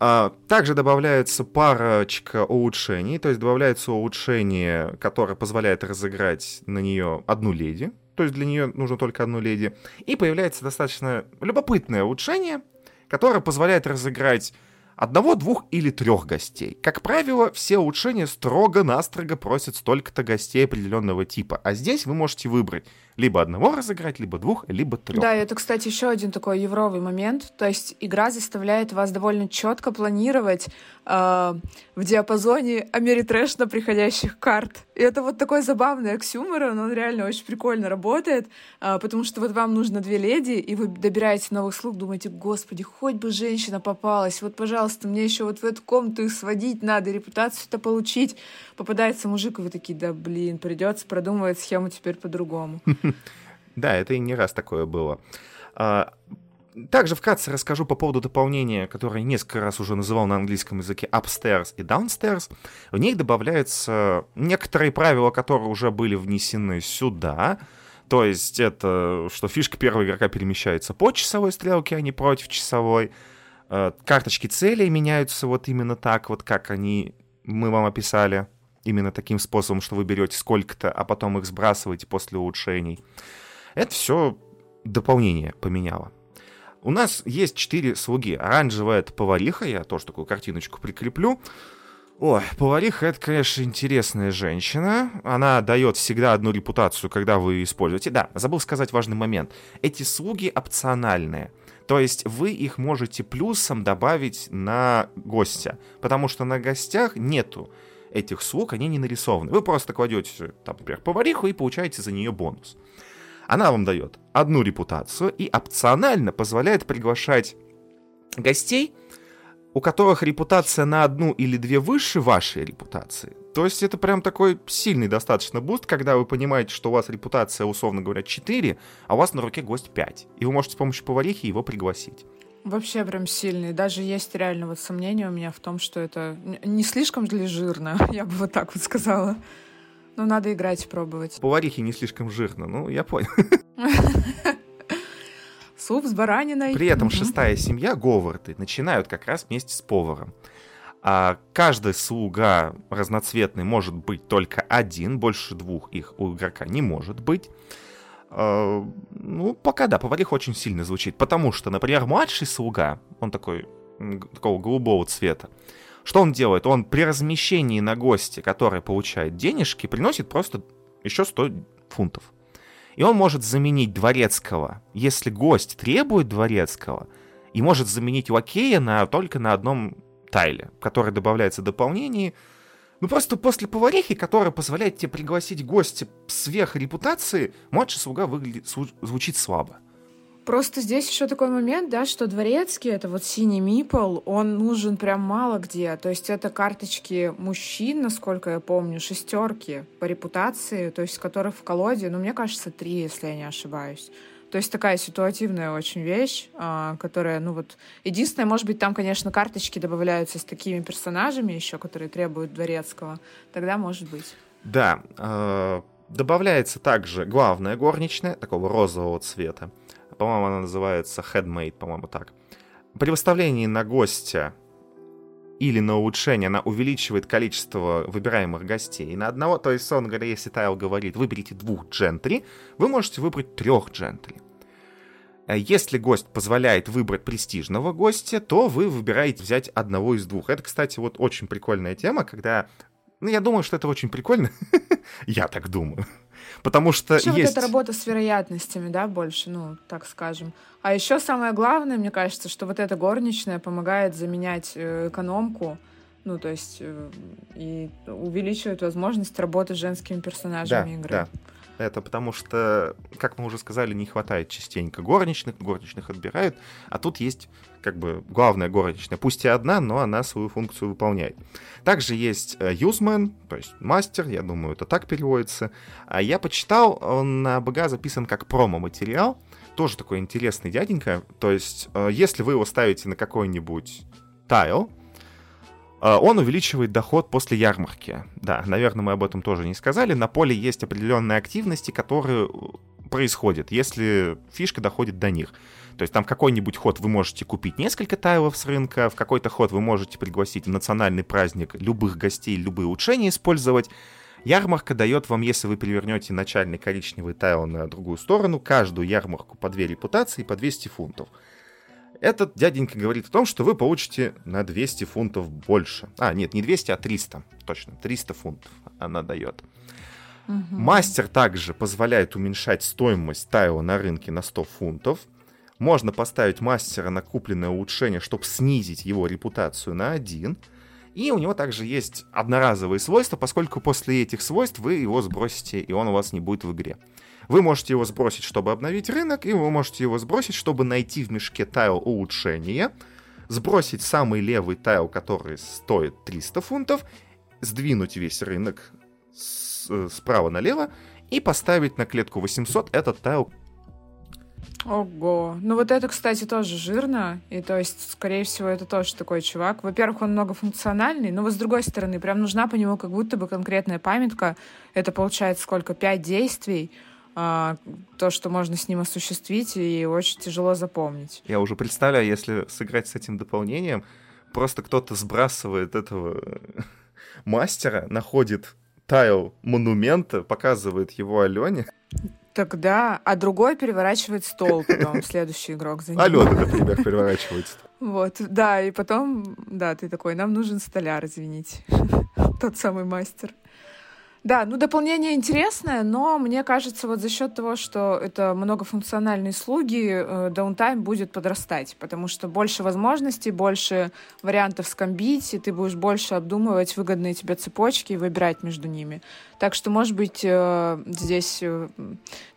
А, также добавляется парочка улучшений, то есть добавляется улучшение, которое позволяет разыграть на нее одну леди, то есть для нее нужно только одну леди. И появляется достаточно любопытное улучшение, которое позволяет разыграть одного, двух или трех гостей. Как правило, все улучшения строго-настрого просят столько-то гостей определенного типа. А здесь вы можете выбрать либо одного разыграть, либо двух, либо трех. Да, это, кстати, еще один такой евровый момент. То есть игра заставляет вас довольно четко планировать э, в диапазоне америтрэшно приходящих карт. И это вот такой забавный оксюморон, он реально очень прикольно работает, э, потому что вот вам нужно две леди, и вы добираете новых слуг, думаете, господи, хоть бы женщина попалась, вот, пожалуйста, мне еще вот в эту комнату их сводить надо, репутацию-то получить. Попадается мужик, и вы такие, да блин, придется продумывать схему теперь по-другому. Да, это и не раз такое было. Также вкратце расскажу по поводу дополнения, которое несколько раз уже называл на английском языке upstairs и downstairs. В ней добавляются некоторые правила, которые уже были внесены сюда. То есть это, что фишка первого игрока перемещается по часовой стрелке, а не против часовой. А, карточки целей меняются вот именно так, вот как они мы вам описали. Именно таким способом, что вы берете сколько-то, а потом их сбрасываете после улучшений. Это все дополнение поменяло. У нас есть четыре слуги. Оранжевая — это повариха, я тоже такую картиночку прикреплю. Ой, повариха — это, конечно, интересная женщина. Она дает всегда одну репутацию, когда вы используете. Да, забыл сказать важный момент. Эти слуги опциональные. То есть вы их можете плюсом добавить на гостя, потому что на гостях нету этих слуг, они не нарисованы. Вы просто кладете, там, например, повариху и получаете за нее бонус. Она вам дает одну репутацию и опционально позволяет приглашать гостей, у которых репутация на одну или две выше вашей репутации. То есть это прям такой сильный достаточно буст, когда вы понимаете, что у вас репутация, условно говоря, 4, а у вас на руке гость 5. И вы можете с помощью поварихи его пригласить. Вообще прям сильный. Даже есть реально вот сомнение у меня в том, что это не слишком ли жирно, я бы вот так вот сказала. Ну, надо играть пробовать. Поварихи не слишком жирно, ну, я понял. Суп с бараниной. При этом шестая семья, Говарды, начинают как раз вместе с поваром. А каждый слуга разноцветный может быть только один, больше двух их у игрока не может быть. А, ну, пока да, поварих очень сильно звучит. Потому что, например, младший слуга, он такой, такого голубого цвета, что он делает? Он при размещении на гости, который получает денежки, приносит просто еще 100 фунтов. И он может заменить дворецкого, если гость требует дворецкого, и может заменить лакея на, только на одном тайле, который добавляется в дополнении. Ну просто после поварихи, которая позволяет тебе пригласить гостя сверх репутации, младший слуга выглядит, звучит слабо. Просто здесь еще такой момент, да, что дворецкий, это вот синий мипл, он нужен прям мало где. То есть это карточки мужчин, насколько я помню, шестерки по репутации, то есть которых в колоде, ну, мне кажется, три, если я не ошибаюсь. То есть такая ситуативная очень вещь, а, которая, ну вот, единственное, может быть, там, конечно, карточки добавляются с такими персонажами еще, которые требуют дворецкого. Тогда может быть. Да, э, добавляется также главная горничная, такого розового цвета по-моему, она называется Headmate, по-моему, так. При выставлении на гостя или на улучшение она увеличивает количество выбираемых гостей на одного. То есть, он говоря, если Тайл говорит, выберите двух джентри, вы можете выбрать трех джентри. Если гость позволяет выбрать престижного гостя, то вы выбираете взять одного из двух. Это, кстати, вот очень прикольная тема, когда... Ну, я думаю, что это очень прикольно. я так думаю. Потому что еще есть... вот эта работа с вероятностями, да, больше, ну, так скажем. А еще самое главное, мне кажется, что вот эта горничная помогает заменять э, экономку, ну, то есть э, и увеличивает возможность работы с женскими персонажами да, игры. Да. Это потому что, как мы уже сказали, не хватает частенько горничных, горничных отбирают, а тут есть как бы главная горничная, пусть и одна, но она свою функцию выполняет. Также есть юзмен, то есть мастер, я думаю, это так переводится. А я почитал, он на БГ записан как промо-материал, тоже такой интересный дяденька. То есть, э, если вы его ставите на какой-нибудь тайл, э, он увеличивает доход после ярмарки. Да, наверное, мы об этом тоже не сказали. На поле есть определенные активности, которые э, происходят, если фишка доходит до них. То есть там какой-нибудь ход вы можете купить несколько тайлов с рынка, в какой-то ход вы можете пригласить национальный праздник любых гостей, любые улучшения использовать. Ярмарка дает вам, если вы перевернете начальный коричневый тайл на другую сторону, каждую ярмарку по 2 репутации по 200 фунтов. Этот дяденька говорит о том, что вы получите на 200 фунтов больше. А, нет, не 200, а 300. Точно, 300 фунтов она дает. Угу. Мастер также позволяет уменьшать стоимость тайла на рынке на 100 фунтов. Можно поставить мастера на купленное улучшение, чтобы снизить его репутацию на один. И у него также есть одноразовые свойства, поскольку после этих свойств вы его сбросите, и он у вас не будет в игре. Вы можете его сбросить, чтобы обновить рынок, и вы можете его сбросить, чтобы найти в мешке тайл улучшения, сбросить самый левый тайл, который стоит 300 фунтов, сдвинуть весь рынок с, справа налево и поставить на клетку 800 этот тайл, Ого. Ну вот это, кстати, тоже жирно. И то есть, скорее всего, это тоже такой чувак. Во-первых, он многофункциональный, но вот с другой стороны, прям нужна по нему как будто бы конкретная памятка. Это получается сколько? Пять действий. А, то, что можно с ним осуществить, и очень тяжело запомнить. Я уже представляю, если сыграть с этим дополнением, просто кто-то сбрасывает этого мастера, находит тайл монумента, показывает его Алене. Тогда, а другой переворачивает стол потом, следующий игрок за ним. Алена, например, переворачивает стол. Вот, да, и потом, да, ты такой, нам нужен столяр, извините. Тот самый мастер. Да, ну дополнение интересное, но мне кажется, вот за счет того, что это многофункциональные слуги, э, даунтайм будет подрастать, потому что больше возможностей, больше вариантов скомбить, и ты будешь больше обдумывать выгодные тебе цепочки и выбирать между ними. Так что, может быть, э, здесь э,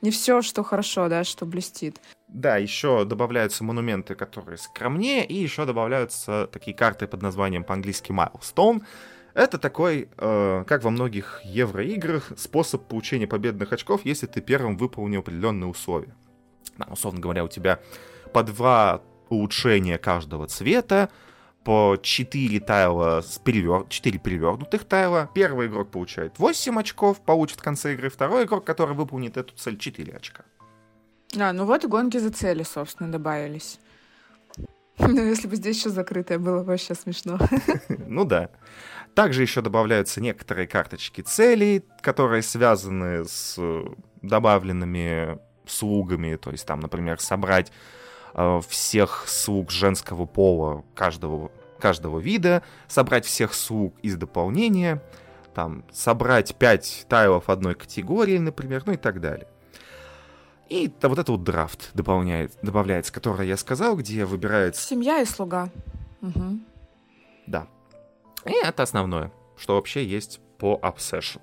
не все, что хорошо, да, что блестит. Да, еще добавляются монументы, которые скромнее, и еще добавляются такие карты под названием по-английски Milestone, это такой, э, как во многих евроиграх, способ получения победных очков, если ты первым выполнил определенные условия. Да, условно говоря, у тебя по два улучшения каждого цвета, по 4 тайла с перевер... 4 перевернутых тайла. Первый игрок получает 8 очков, получит в конце игры. Второй игрок, который выполнит эту цель, 4 очка. А, ну вот и гонки за цели, собственно, добавились. Ну, если бы здесь еще закрытое было, бы вообще смешно. Ну да. Также еще добавляются некоторые карточки целей, которые связаны с э, добавленными слугами. То есть там, например, собрать э, всех слуг женского пола каждого, каждого вида, собрать всех слуг из дополнения, там, собрать 5 тайлов одной категории, например, ну и так далее. И да, вот это вот драфт дополняет, добавляется, который я сказал, где выбирается... Семья и слуга. Угу. Да. И это основное, что вообще есть по Obsession.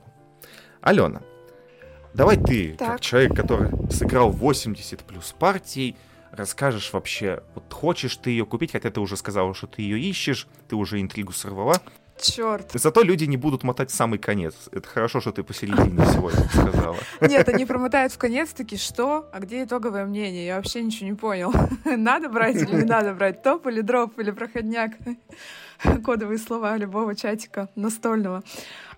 Алена, давай ты, так. как человек, который сыграл 80 плюс партий, расскажешь вообще, вот хочешь ты ее купить, хотя ты уже сказала, что ты ее ищешь, ты уже интригу сорвала. Черт. Зато люди не будут мотать в самый конец. Это хорошо, что ты посередине сегодня сказала. Нет, они промотают в конец таки, что? А где итоговое мнение? Я вообще ничего не понял. Надо брать или не надо брать? Топ или дроп или проходняк? кодовые слова любого чатика настольного.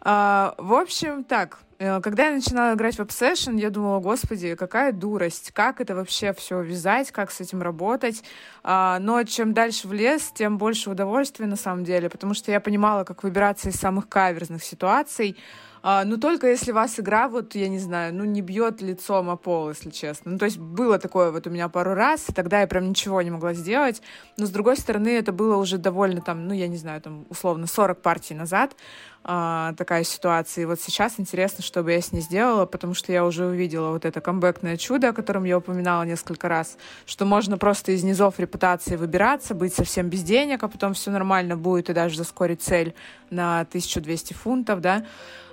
А, в общем, так, когда я начинала играть в Obsession, я думала, господи, какая дурость, как это вообще все вязать, как с этим работать. А, но чем дальше в лес, тем больше удовольствия на самом деле, потому что я понимала, как выбираться из самых каверзных ситуаций. А, ну, только если вас игра, вот, я не знаю, ну, не бьет лицом о пол, если честно. Ну, то есть было такое вот у меня пару раз, и тогда я прям ничего не могла сделать. Но, с другой стороны, это было уже довольно там, ну, я не знаю, там, условно, 40 партий назад а, такая ситуация. И вот сейчас интересно, что бы я с ней сделала, потому что я уже увидела вот это камбэкное чудо, о котором я упоминала несколько раз, что можно просто из низов репутации выбираться, быть совсем без денег, а потом все нормально будет и даже заскорить цель на 1200 фунтов, да.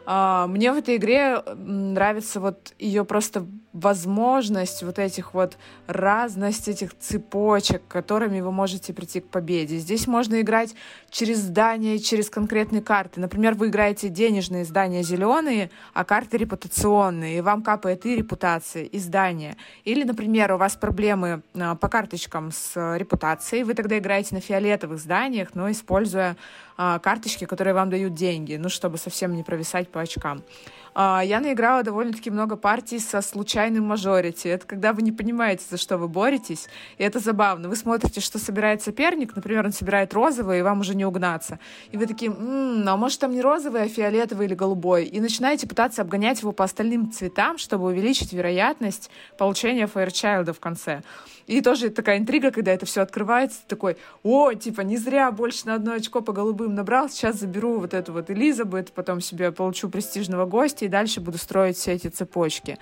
А, мне в этой игре нравится вот ее просто возможность вот этих вот разность этих цепочек, которыми вы можете прийти к победе. Здесь можно играть через здания, через конкретные карты. Например, вы играете денежные здания зеленые, а карты репутационные, и вам капает и репутация, и здания. Или, например, у вас проблемы а, по карточкам с репутацией, вы тогда играете на фиолетовых зданиях, но используя а, карточки, которые вам дают деньги, ну, чтобы совсем не провисать по очкам. А, я наиграла довольно-таки много партий со случайным мажорити. Это когда вы не понимаете, за что вы боретесь, и это забавно. Вы смотрите, что собирает соперник, например, он собирает розовый, и вам уже не угнаться. И вы такие, м-м, а может там не розовый, а фиолетовый или голубой? И начинаете пытаться обгонять его по остальным цветам, чтобы увеличить вероятность получения Фаерчайлда в конце. И тоже такая интрига, когда это все открывается, такой, о, типа, не зря больше на одно очко по голубым набрал, сейчас заберу вот эту вот Элизабет, потом себе получу престижного гостя и дальше буду строить все эти цепочки.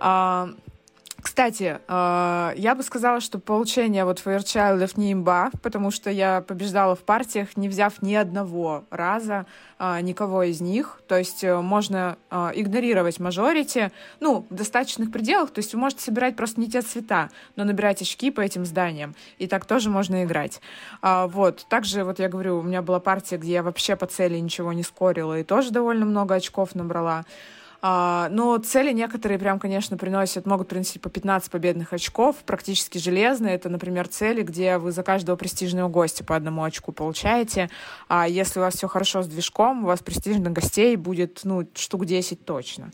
А, кстати, э, я бы сказала, что получение вот Fairchild не имба, потому что я побеждала в партиях, не взяв ни одного раза э, никого из них. То есть э, можно игнорировать мажорити, ну, в достаточных пределах. То есть вы можете собирать просто не те цвета, но набирать очки по этим зданиям. И так тоже можно играть. А, вот. Также, вот я говорю, у меня была партия, где я вообще по цели ничего не скорила и тоже довольно много очков набрала. А, но цели некоторые прям, конечно, приносят, могут принести по 15 победных очков, практически железные. Это, например, цели, где вы за каждого престижного гостя по одному очку получаете. А если у вас все хорошо с движком, у вас престижных гостей будет, ну, штук 10 точно.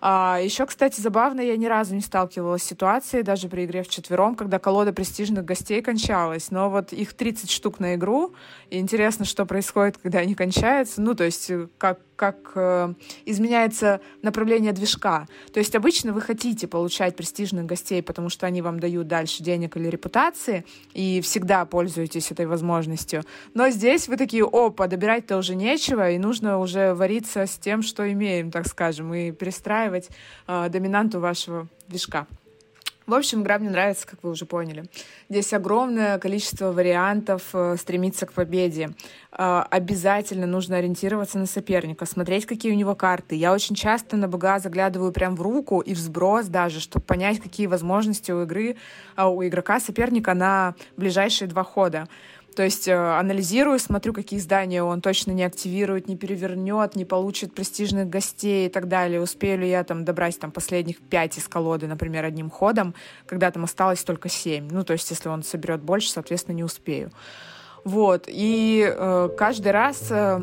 А, еще, кстати, забавно, я ни разу не сталкивалась с ситуацией, даже при игре в четвером, когда колода престижных гостей кончалась. Но вот их 30 штук на игру, и интересно, что происходит, когда они кончаются. Ну, то есть, э, как, как э, изменяется направление движка. То есть, обычно вы хотите получать престижных гостей, потому что они вам дают дальше денег или репутации, и всегда пользуетесь этой возможностью. Но здесь вы такие, опа, добирать-то уже нечего, и нужно уже вариться с тем, что имеем, так скажем, и перестраивать настраивать э, доминанту вашего движка. В общем, игра мне нравится, как вы уже поняли. Здесь огромное количество вариантов э, стремиться к победе. Э, обязательно нужно ориентироваться на соперника, смотреть, какие у него карты. Я очень часто на БГА заглядываю прям в руку и в сброс даже, чтобы понять, какие возможности у игры, э, у игрока соперника на ближайшие два хода. То есть э, анализирую, смотрю, какие здания он точно не активирует, не перевернет, не получит престижных гостей и так далее. Успею ли я там добрать там последних пять из колоды, например, одним ходом, когда там осталось только семь. Ну, то есть если он соберет больше, соответственно, не успею. Вот. И э, каждый раз э,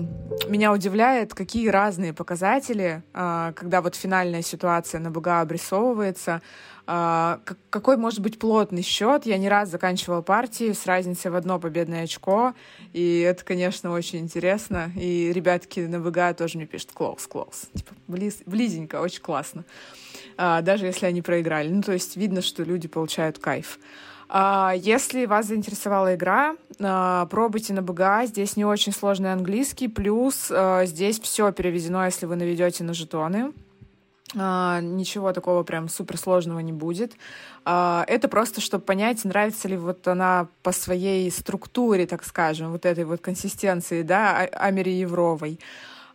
меня удивляет, какие разные показатели, э, когда вот финальная ситуация на БГА обрисовывается, какой может быть плотный счет. Я не раз заканчивала партии с разницей в одно победное очко, и это, конечно, очень интересно. И ребятки на БГА тоже мне пишут «close, close». Типа близ, близенько, очень классно. Э, даже если они проиграли. Ну, то есть видно, что люди получают кайф. А, если вас заинтересовала игра, а, пробуйте на БГА. Здесь не очень сложный английский, плюс а, здесь все переведено, если вы наведете на жетоны. Ничего такого прям суперсложного не будет. Это просто, чтобы понять, нравится ли вот она по своей структуре, так скажем, вот этой вот консистенции, да, америевровой.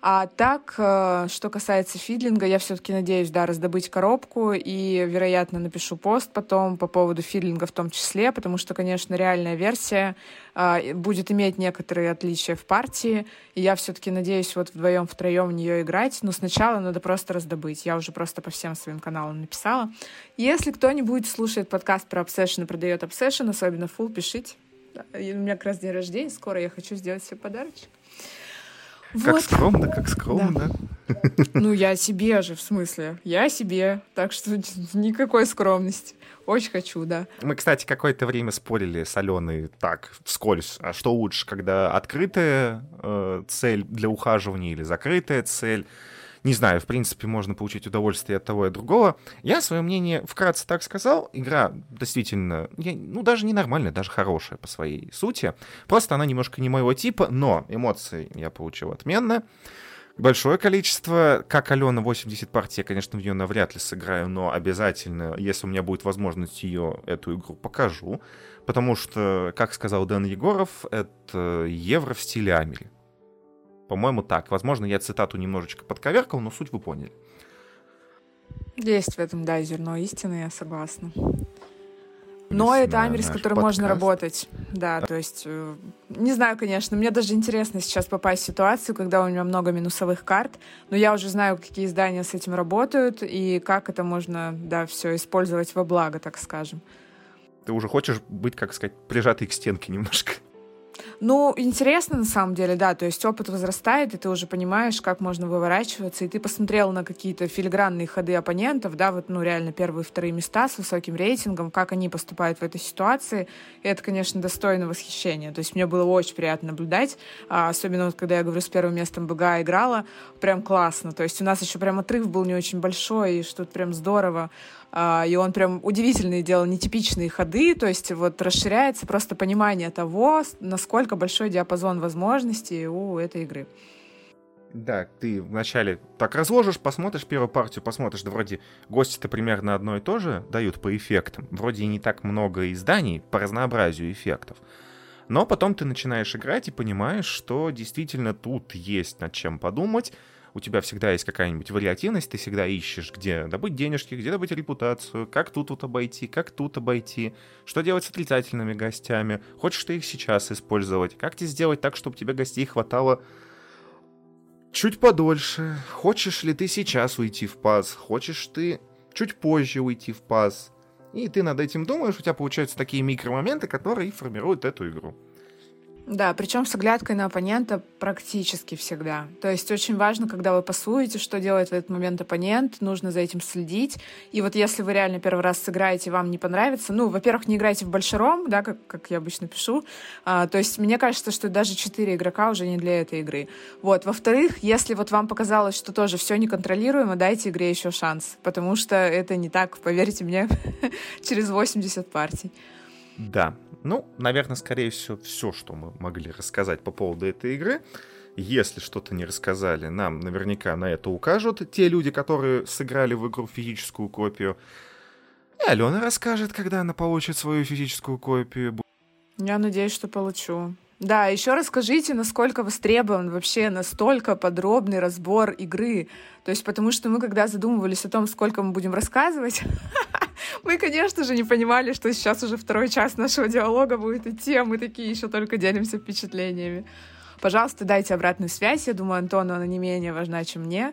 А так, э, что касается фидлинга, я все-таки надеюсь, да, раздобыть коробку и, вероятно, напишу пост потом по поводу фидлинга в том числе, потому что, конечно, реальная версия э, будет иметь некоторые отличия в партии, и я все-таки надеюсь вот вдвоем, втроем в нее играть, но сначала надо просто раздобыть. Я уже просто по всем своим каналам написала. Если кто-нибудь слушает подкаст про Obsession и продает Obsession, особенно full, пишите. У меня как раз день рождения, скоро я хочу сделать себе подарочек. Как вот. скромно, как скромно. Да. Ну, я себе же, в смысле. Я себе. Так что никакой скромности. Очень хочу, да. Мы, кстати, какое-то время спорили с Аленой так, вскользь, а что лучше, когда открытая э, цель для ухаживания или закрытая цель? Не знаю, в принципе, можно получить удовольствие от того и от другого. Я свое мнение вкратце так сказал. Игра действительно, ну, даже не нормальная, даже хорошая по своей сути. Просто она немножко не моего типа, но эмоции я получил отменно. Большое количество, как Алена 80 партий, я, конечно, в нее навряд ли сыграю, но обязательно, если у меня будет возможность ее, эту игру, покажу. Потому что, как сказал Дэн Егоров, это евро в стиле Амели. По-моему, так. Возможно, я цитату немножечко подковеркал, но суть вы поняли. Есть в этом, да, зерно истины, я согласна. Но это Амери, с которым подкаст. можно работать. Да, а... то есть, э, не знаю, конечно, мне даже интересно сейчас попасть в ситуацию, когда у меня много минусовых карт, но я уже знаю, какие издания с этим работают и как это можно, да, все использовать во благо, так скажем. Ты уже хочешь быть, как сказать, прижатый к стенке немножко. Ну, интересно на самом деле, да, то есть опыт возрастает, и ты уже понимаешь, как можно выворачиваться, и ты посмотрел на какие-то филигранные ходы оппонентов, да, вот, ну, реально первые, вторые места с высоким рейтингом, как они поступают в этой ситуации, и это, конечно, достойно восхищения, то есть мне было очень приятно наблюдать, а, особенно вот когда я говорю, с первым местом БГА играла, прям классно, то есть у нас еще прям отрыв был не очень большой, и что-то прям здорово, и он прям удивительные делал нетипичные ходы, то есть вот расширяется просто понимание того, насколько большой диапазон возможностей у этой игры. Да, ты вначале так разложишь, посмотришь первую партию, посмотришь, да вроде гости-то примерно одно и то же дают по эффектам. Вроде и не так много изданий по разнообразию эффектов. Но потом ты начинаешь играть и понимаешь, что действительно тут есть над чем подумать, у тебя всегда есть какая-нибудь вариативность, ты всегда ищешь, где добыть денежки, где добыть репутацию, как тут вот обойти, как тут обойти, что делать с отрицательными гостями, хочешь ты их сейчас использовать, как тебе сделать так, чтобы тебе гостей хватало чуть подольше, хочешь ли ты сейчас уйти в паз, хочешь ты чуть позже уйти в паз, и ты над этим думаешь, у тебя получаются такие микромоменты, которые формируют эту игру. Да, причем с оглядкой на оппонента практически всегда. То есть очень важно, когда вы пасуете, что делает в этот момент оппонент, нужно за этим следить. И вот если вы реально первый раз сыграете, вам не понравится, ну, во-первых, не играйте в большером, да, как, как я обычно пишу. А, то есть мне кажется, что даже четыре игрока уже не для этой игры. Вот. Во-вторых, если вот вам показалось, что тоже все неконтролируемо, дайте игре еще шанс, потому что это не так, поверьте мне, через 80 партий. Да, ну, наверное, скорее всего, все, что мы могли рассказать по поводу этой игры. Если что-то не рассказали, нам наверняка на это укажут те люди, которые сыграли в игру физическую копию. И Алена расскажет, когда она получит свою физическую копию. Я надеюсь, что получу. Да, еще расскажите, насколько востребован вообще настолько подробный разбор игры. То есть, потому что мы, когда задумывались о том, сколько мы будем рассказывать, мы, конечно же, не понимали, что сейчас уже второй час нашего диалога будет идти, а мы такие еще только делимся впечатлениями. Пожалуйста, дайте обратную связь. Я думаю, Антону она не менее важна, чем мне.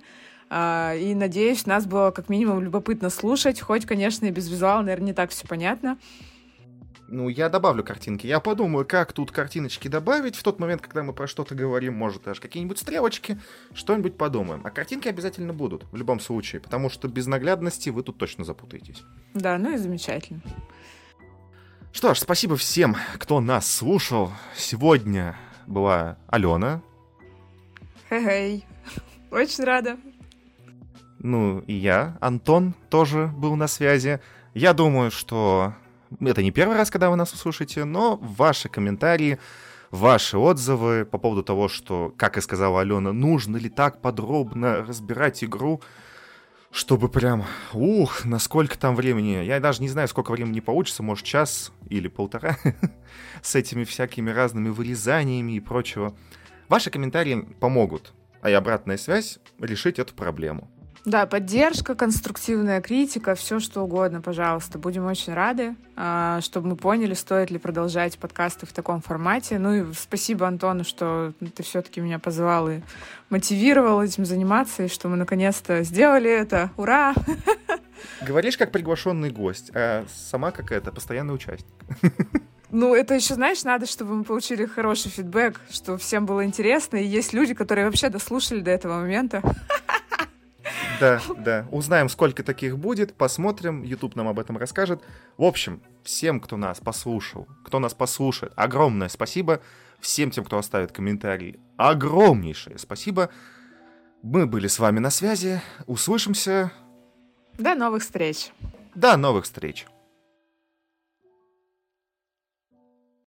А, и надеюсь, нас было как минимум любопытно слушать, хоть, конечно, и без визуала, наверное, не так все понятно. Ну, я добавлю картинки. Я подумаю, как тут картиночки добавить. В тот момент, когда мы про что-то говорим, может, даже какие-нибудь стрелочки, что-нибудь подумаем. А картинки обязательно будут, в любом случае, потому что без наглядности вы тут точно запутаетесь. Да, ну и замечательно. Что ж, спасибо всем, кто нас слушал. Сегодня была Алена. Хей-хей. Очень рада. Ну, и я, Антон, тоже был на связи. Я думаю, что это не первый раз, когда вы нас услышите, но ваши комментарии, ваши отзывы по поводу того, что, как и сказала Алена, нужно ли так подробно разбирать игру, чтобы прям, ух, насколько там времени. Я даже не знаю, сколько времени получится, может, час или полтора с этими всякими разными вырезаниями и прочего. Ваши комментарии помогут, а и обратная связь решить эту проблему. Да, поддержка, конструктивная критика, все что угодно, пожалуйста. Будем очень рады, а, чтобы мы поняли, стоит ли продолжать подкасты в таком формате. Ну и спасибо Антону, что ты все-таки меня позвал и мотивировал этим заниматься, и что мы наконец-то сделали это. Ура! Говоришь как приглашенный гость, а сама какая-то постоянный участник. Ну, это еще, знаешь, надо, чтобы мы получили хороший фидбэк, что всем было интересно, и есть люди, которые вообще дослушали до этого момента. Да, да. Узнаем, сколько таких будет, посмотрим, YouTube нам об этом расскажет. В общем, всем, кто нас послушал, кто нас послушает, огромное спасибо. Всем тем, кто оставит комментарии, огромнейшее спасибо. Мы были с вами на связи. Услышимся. До новых встреч. До новых встреч.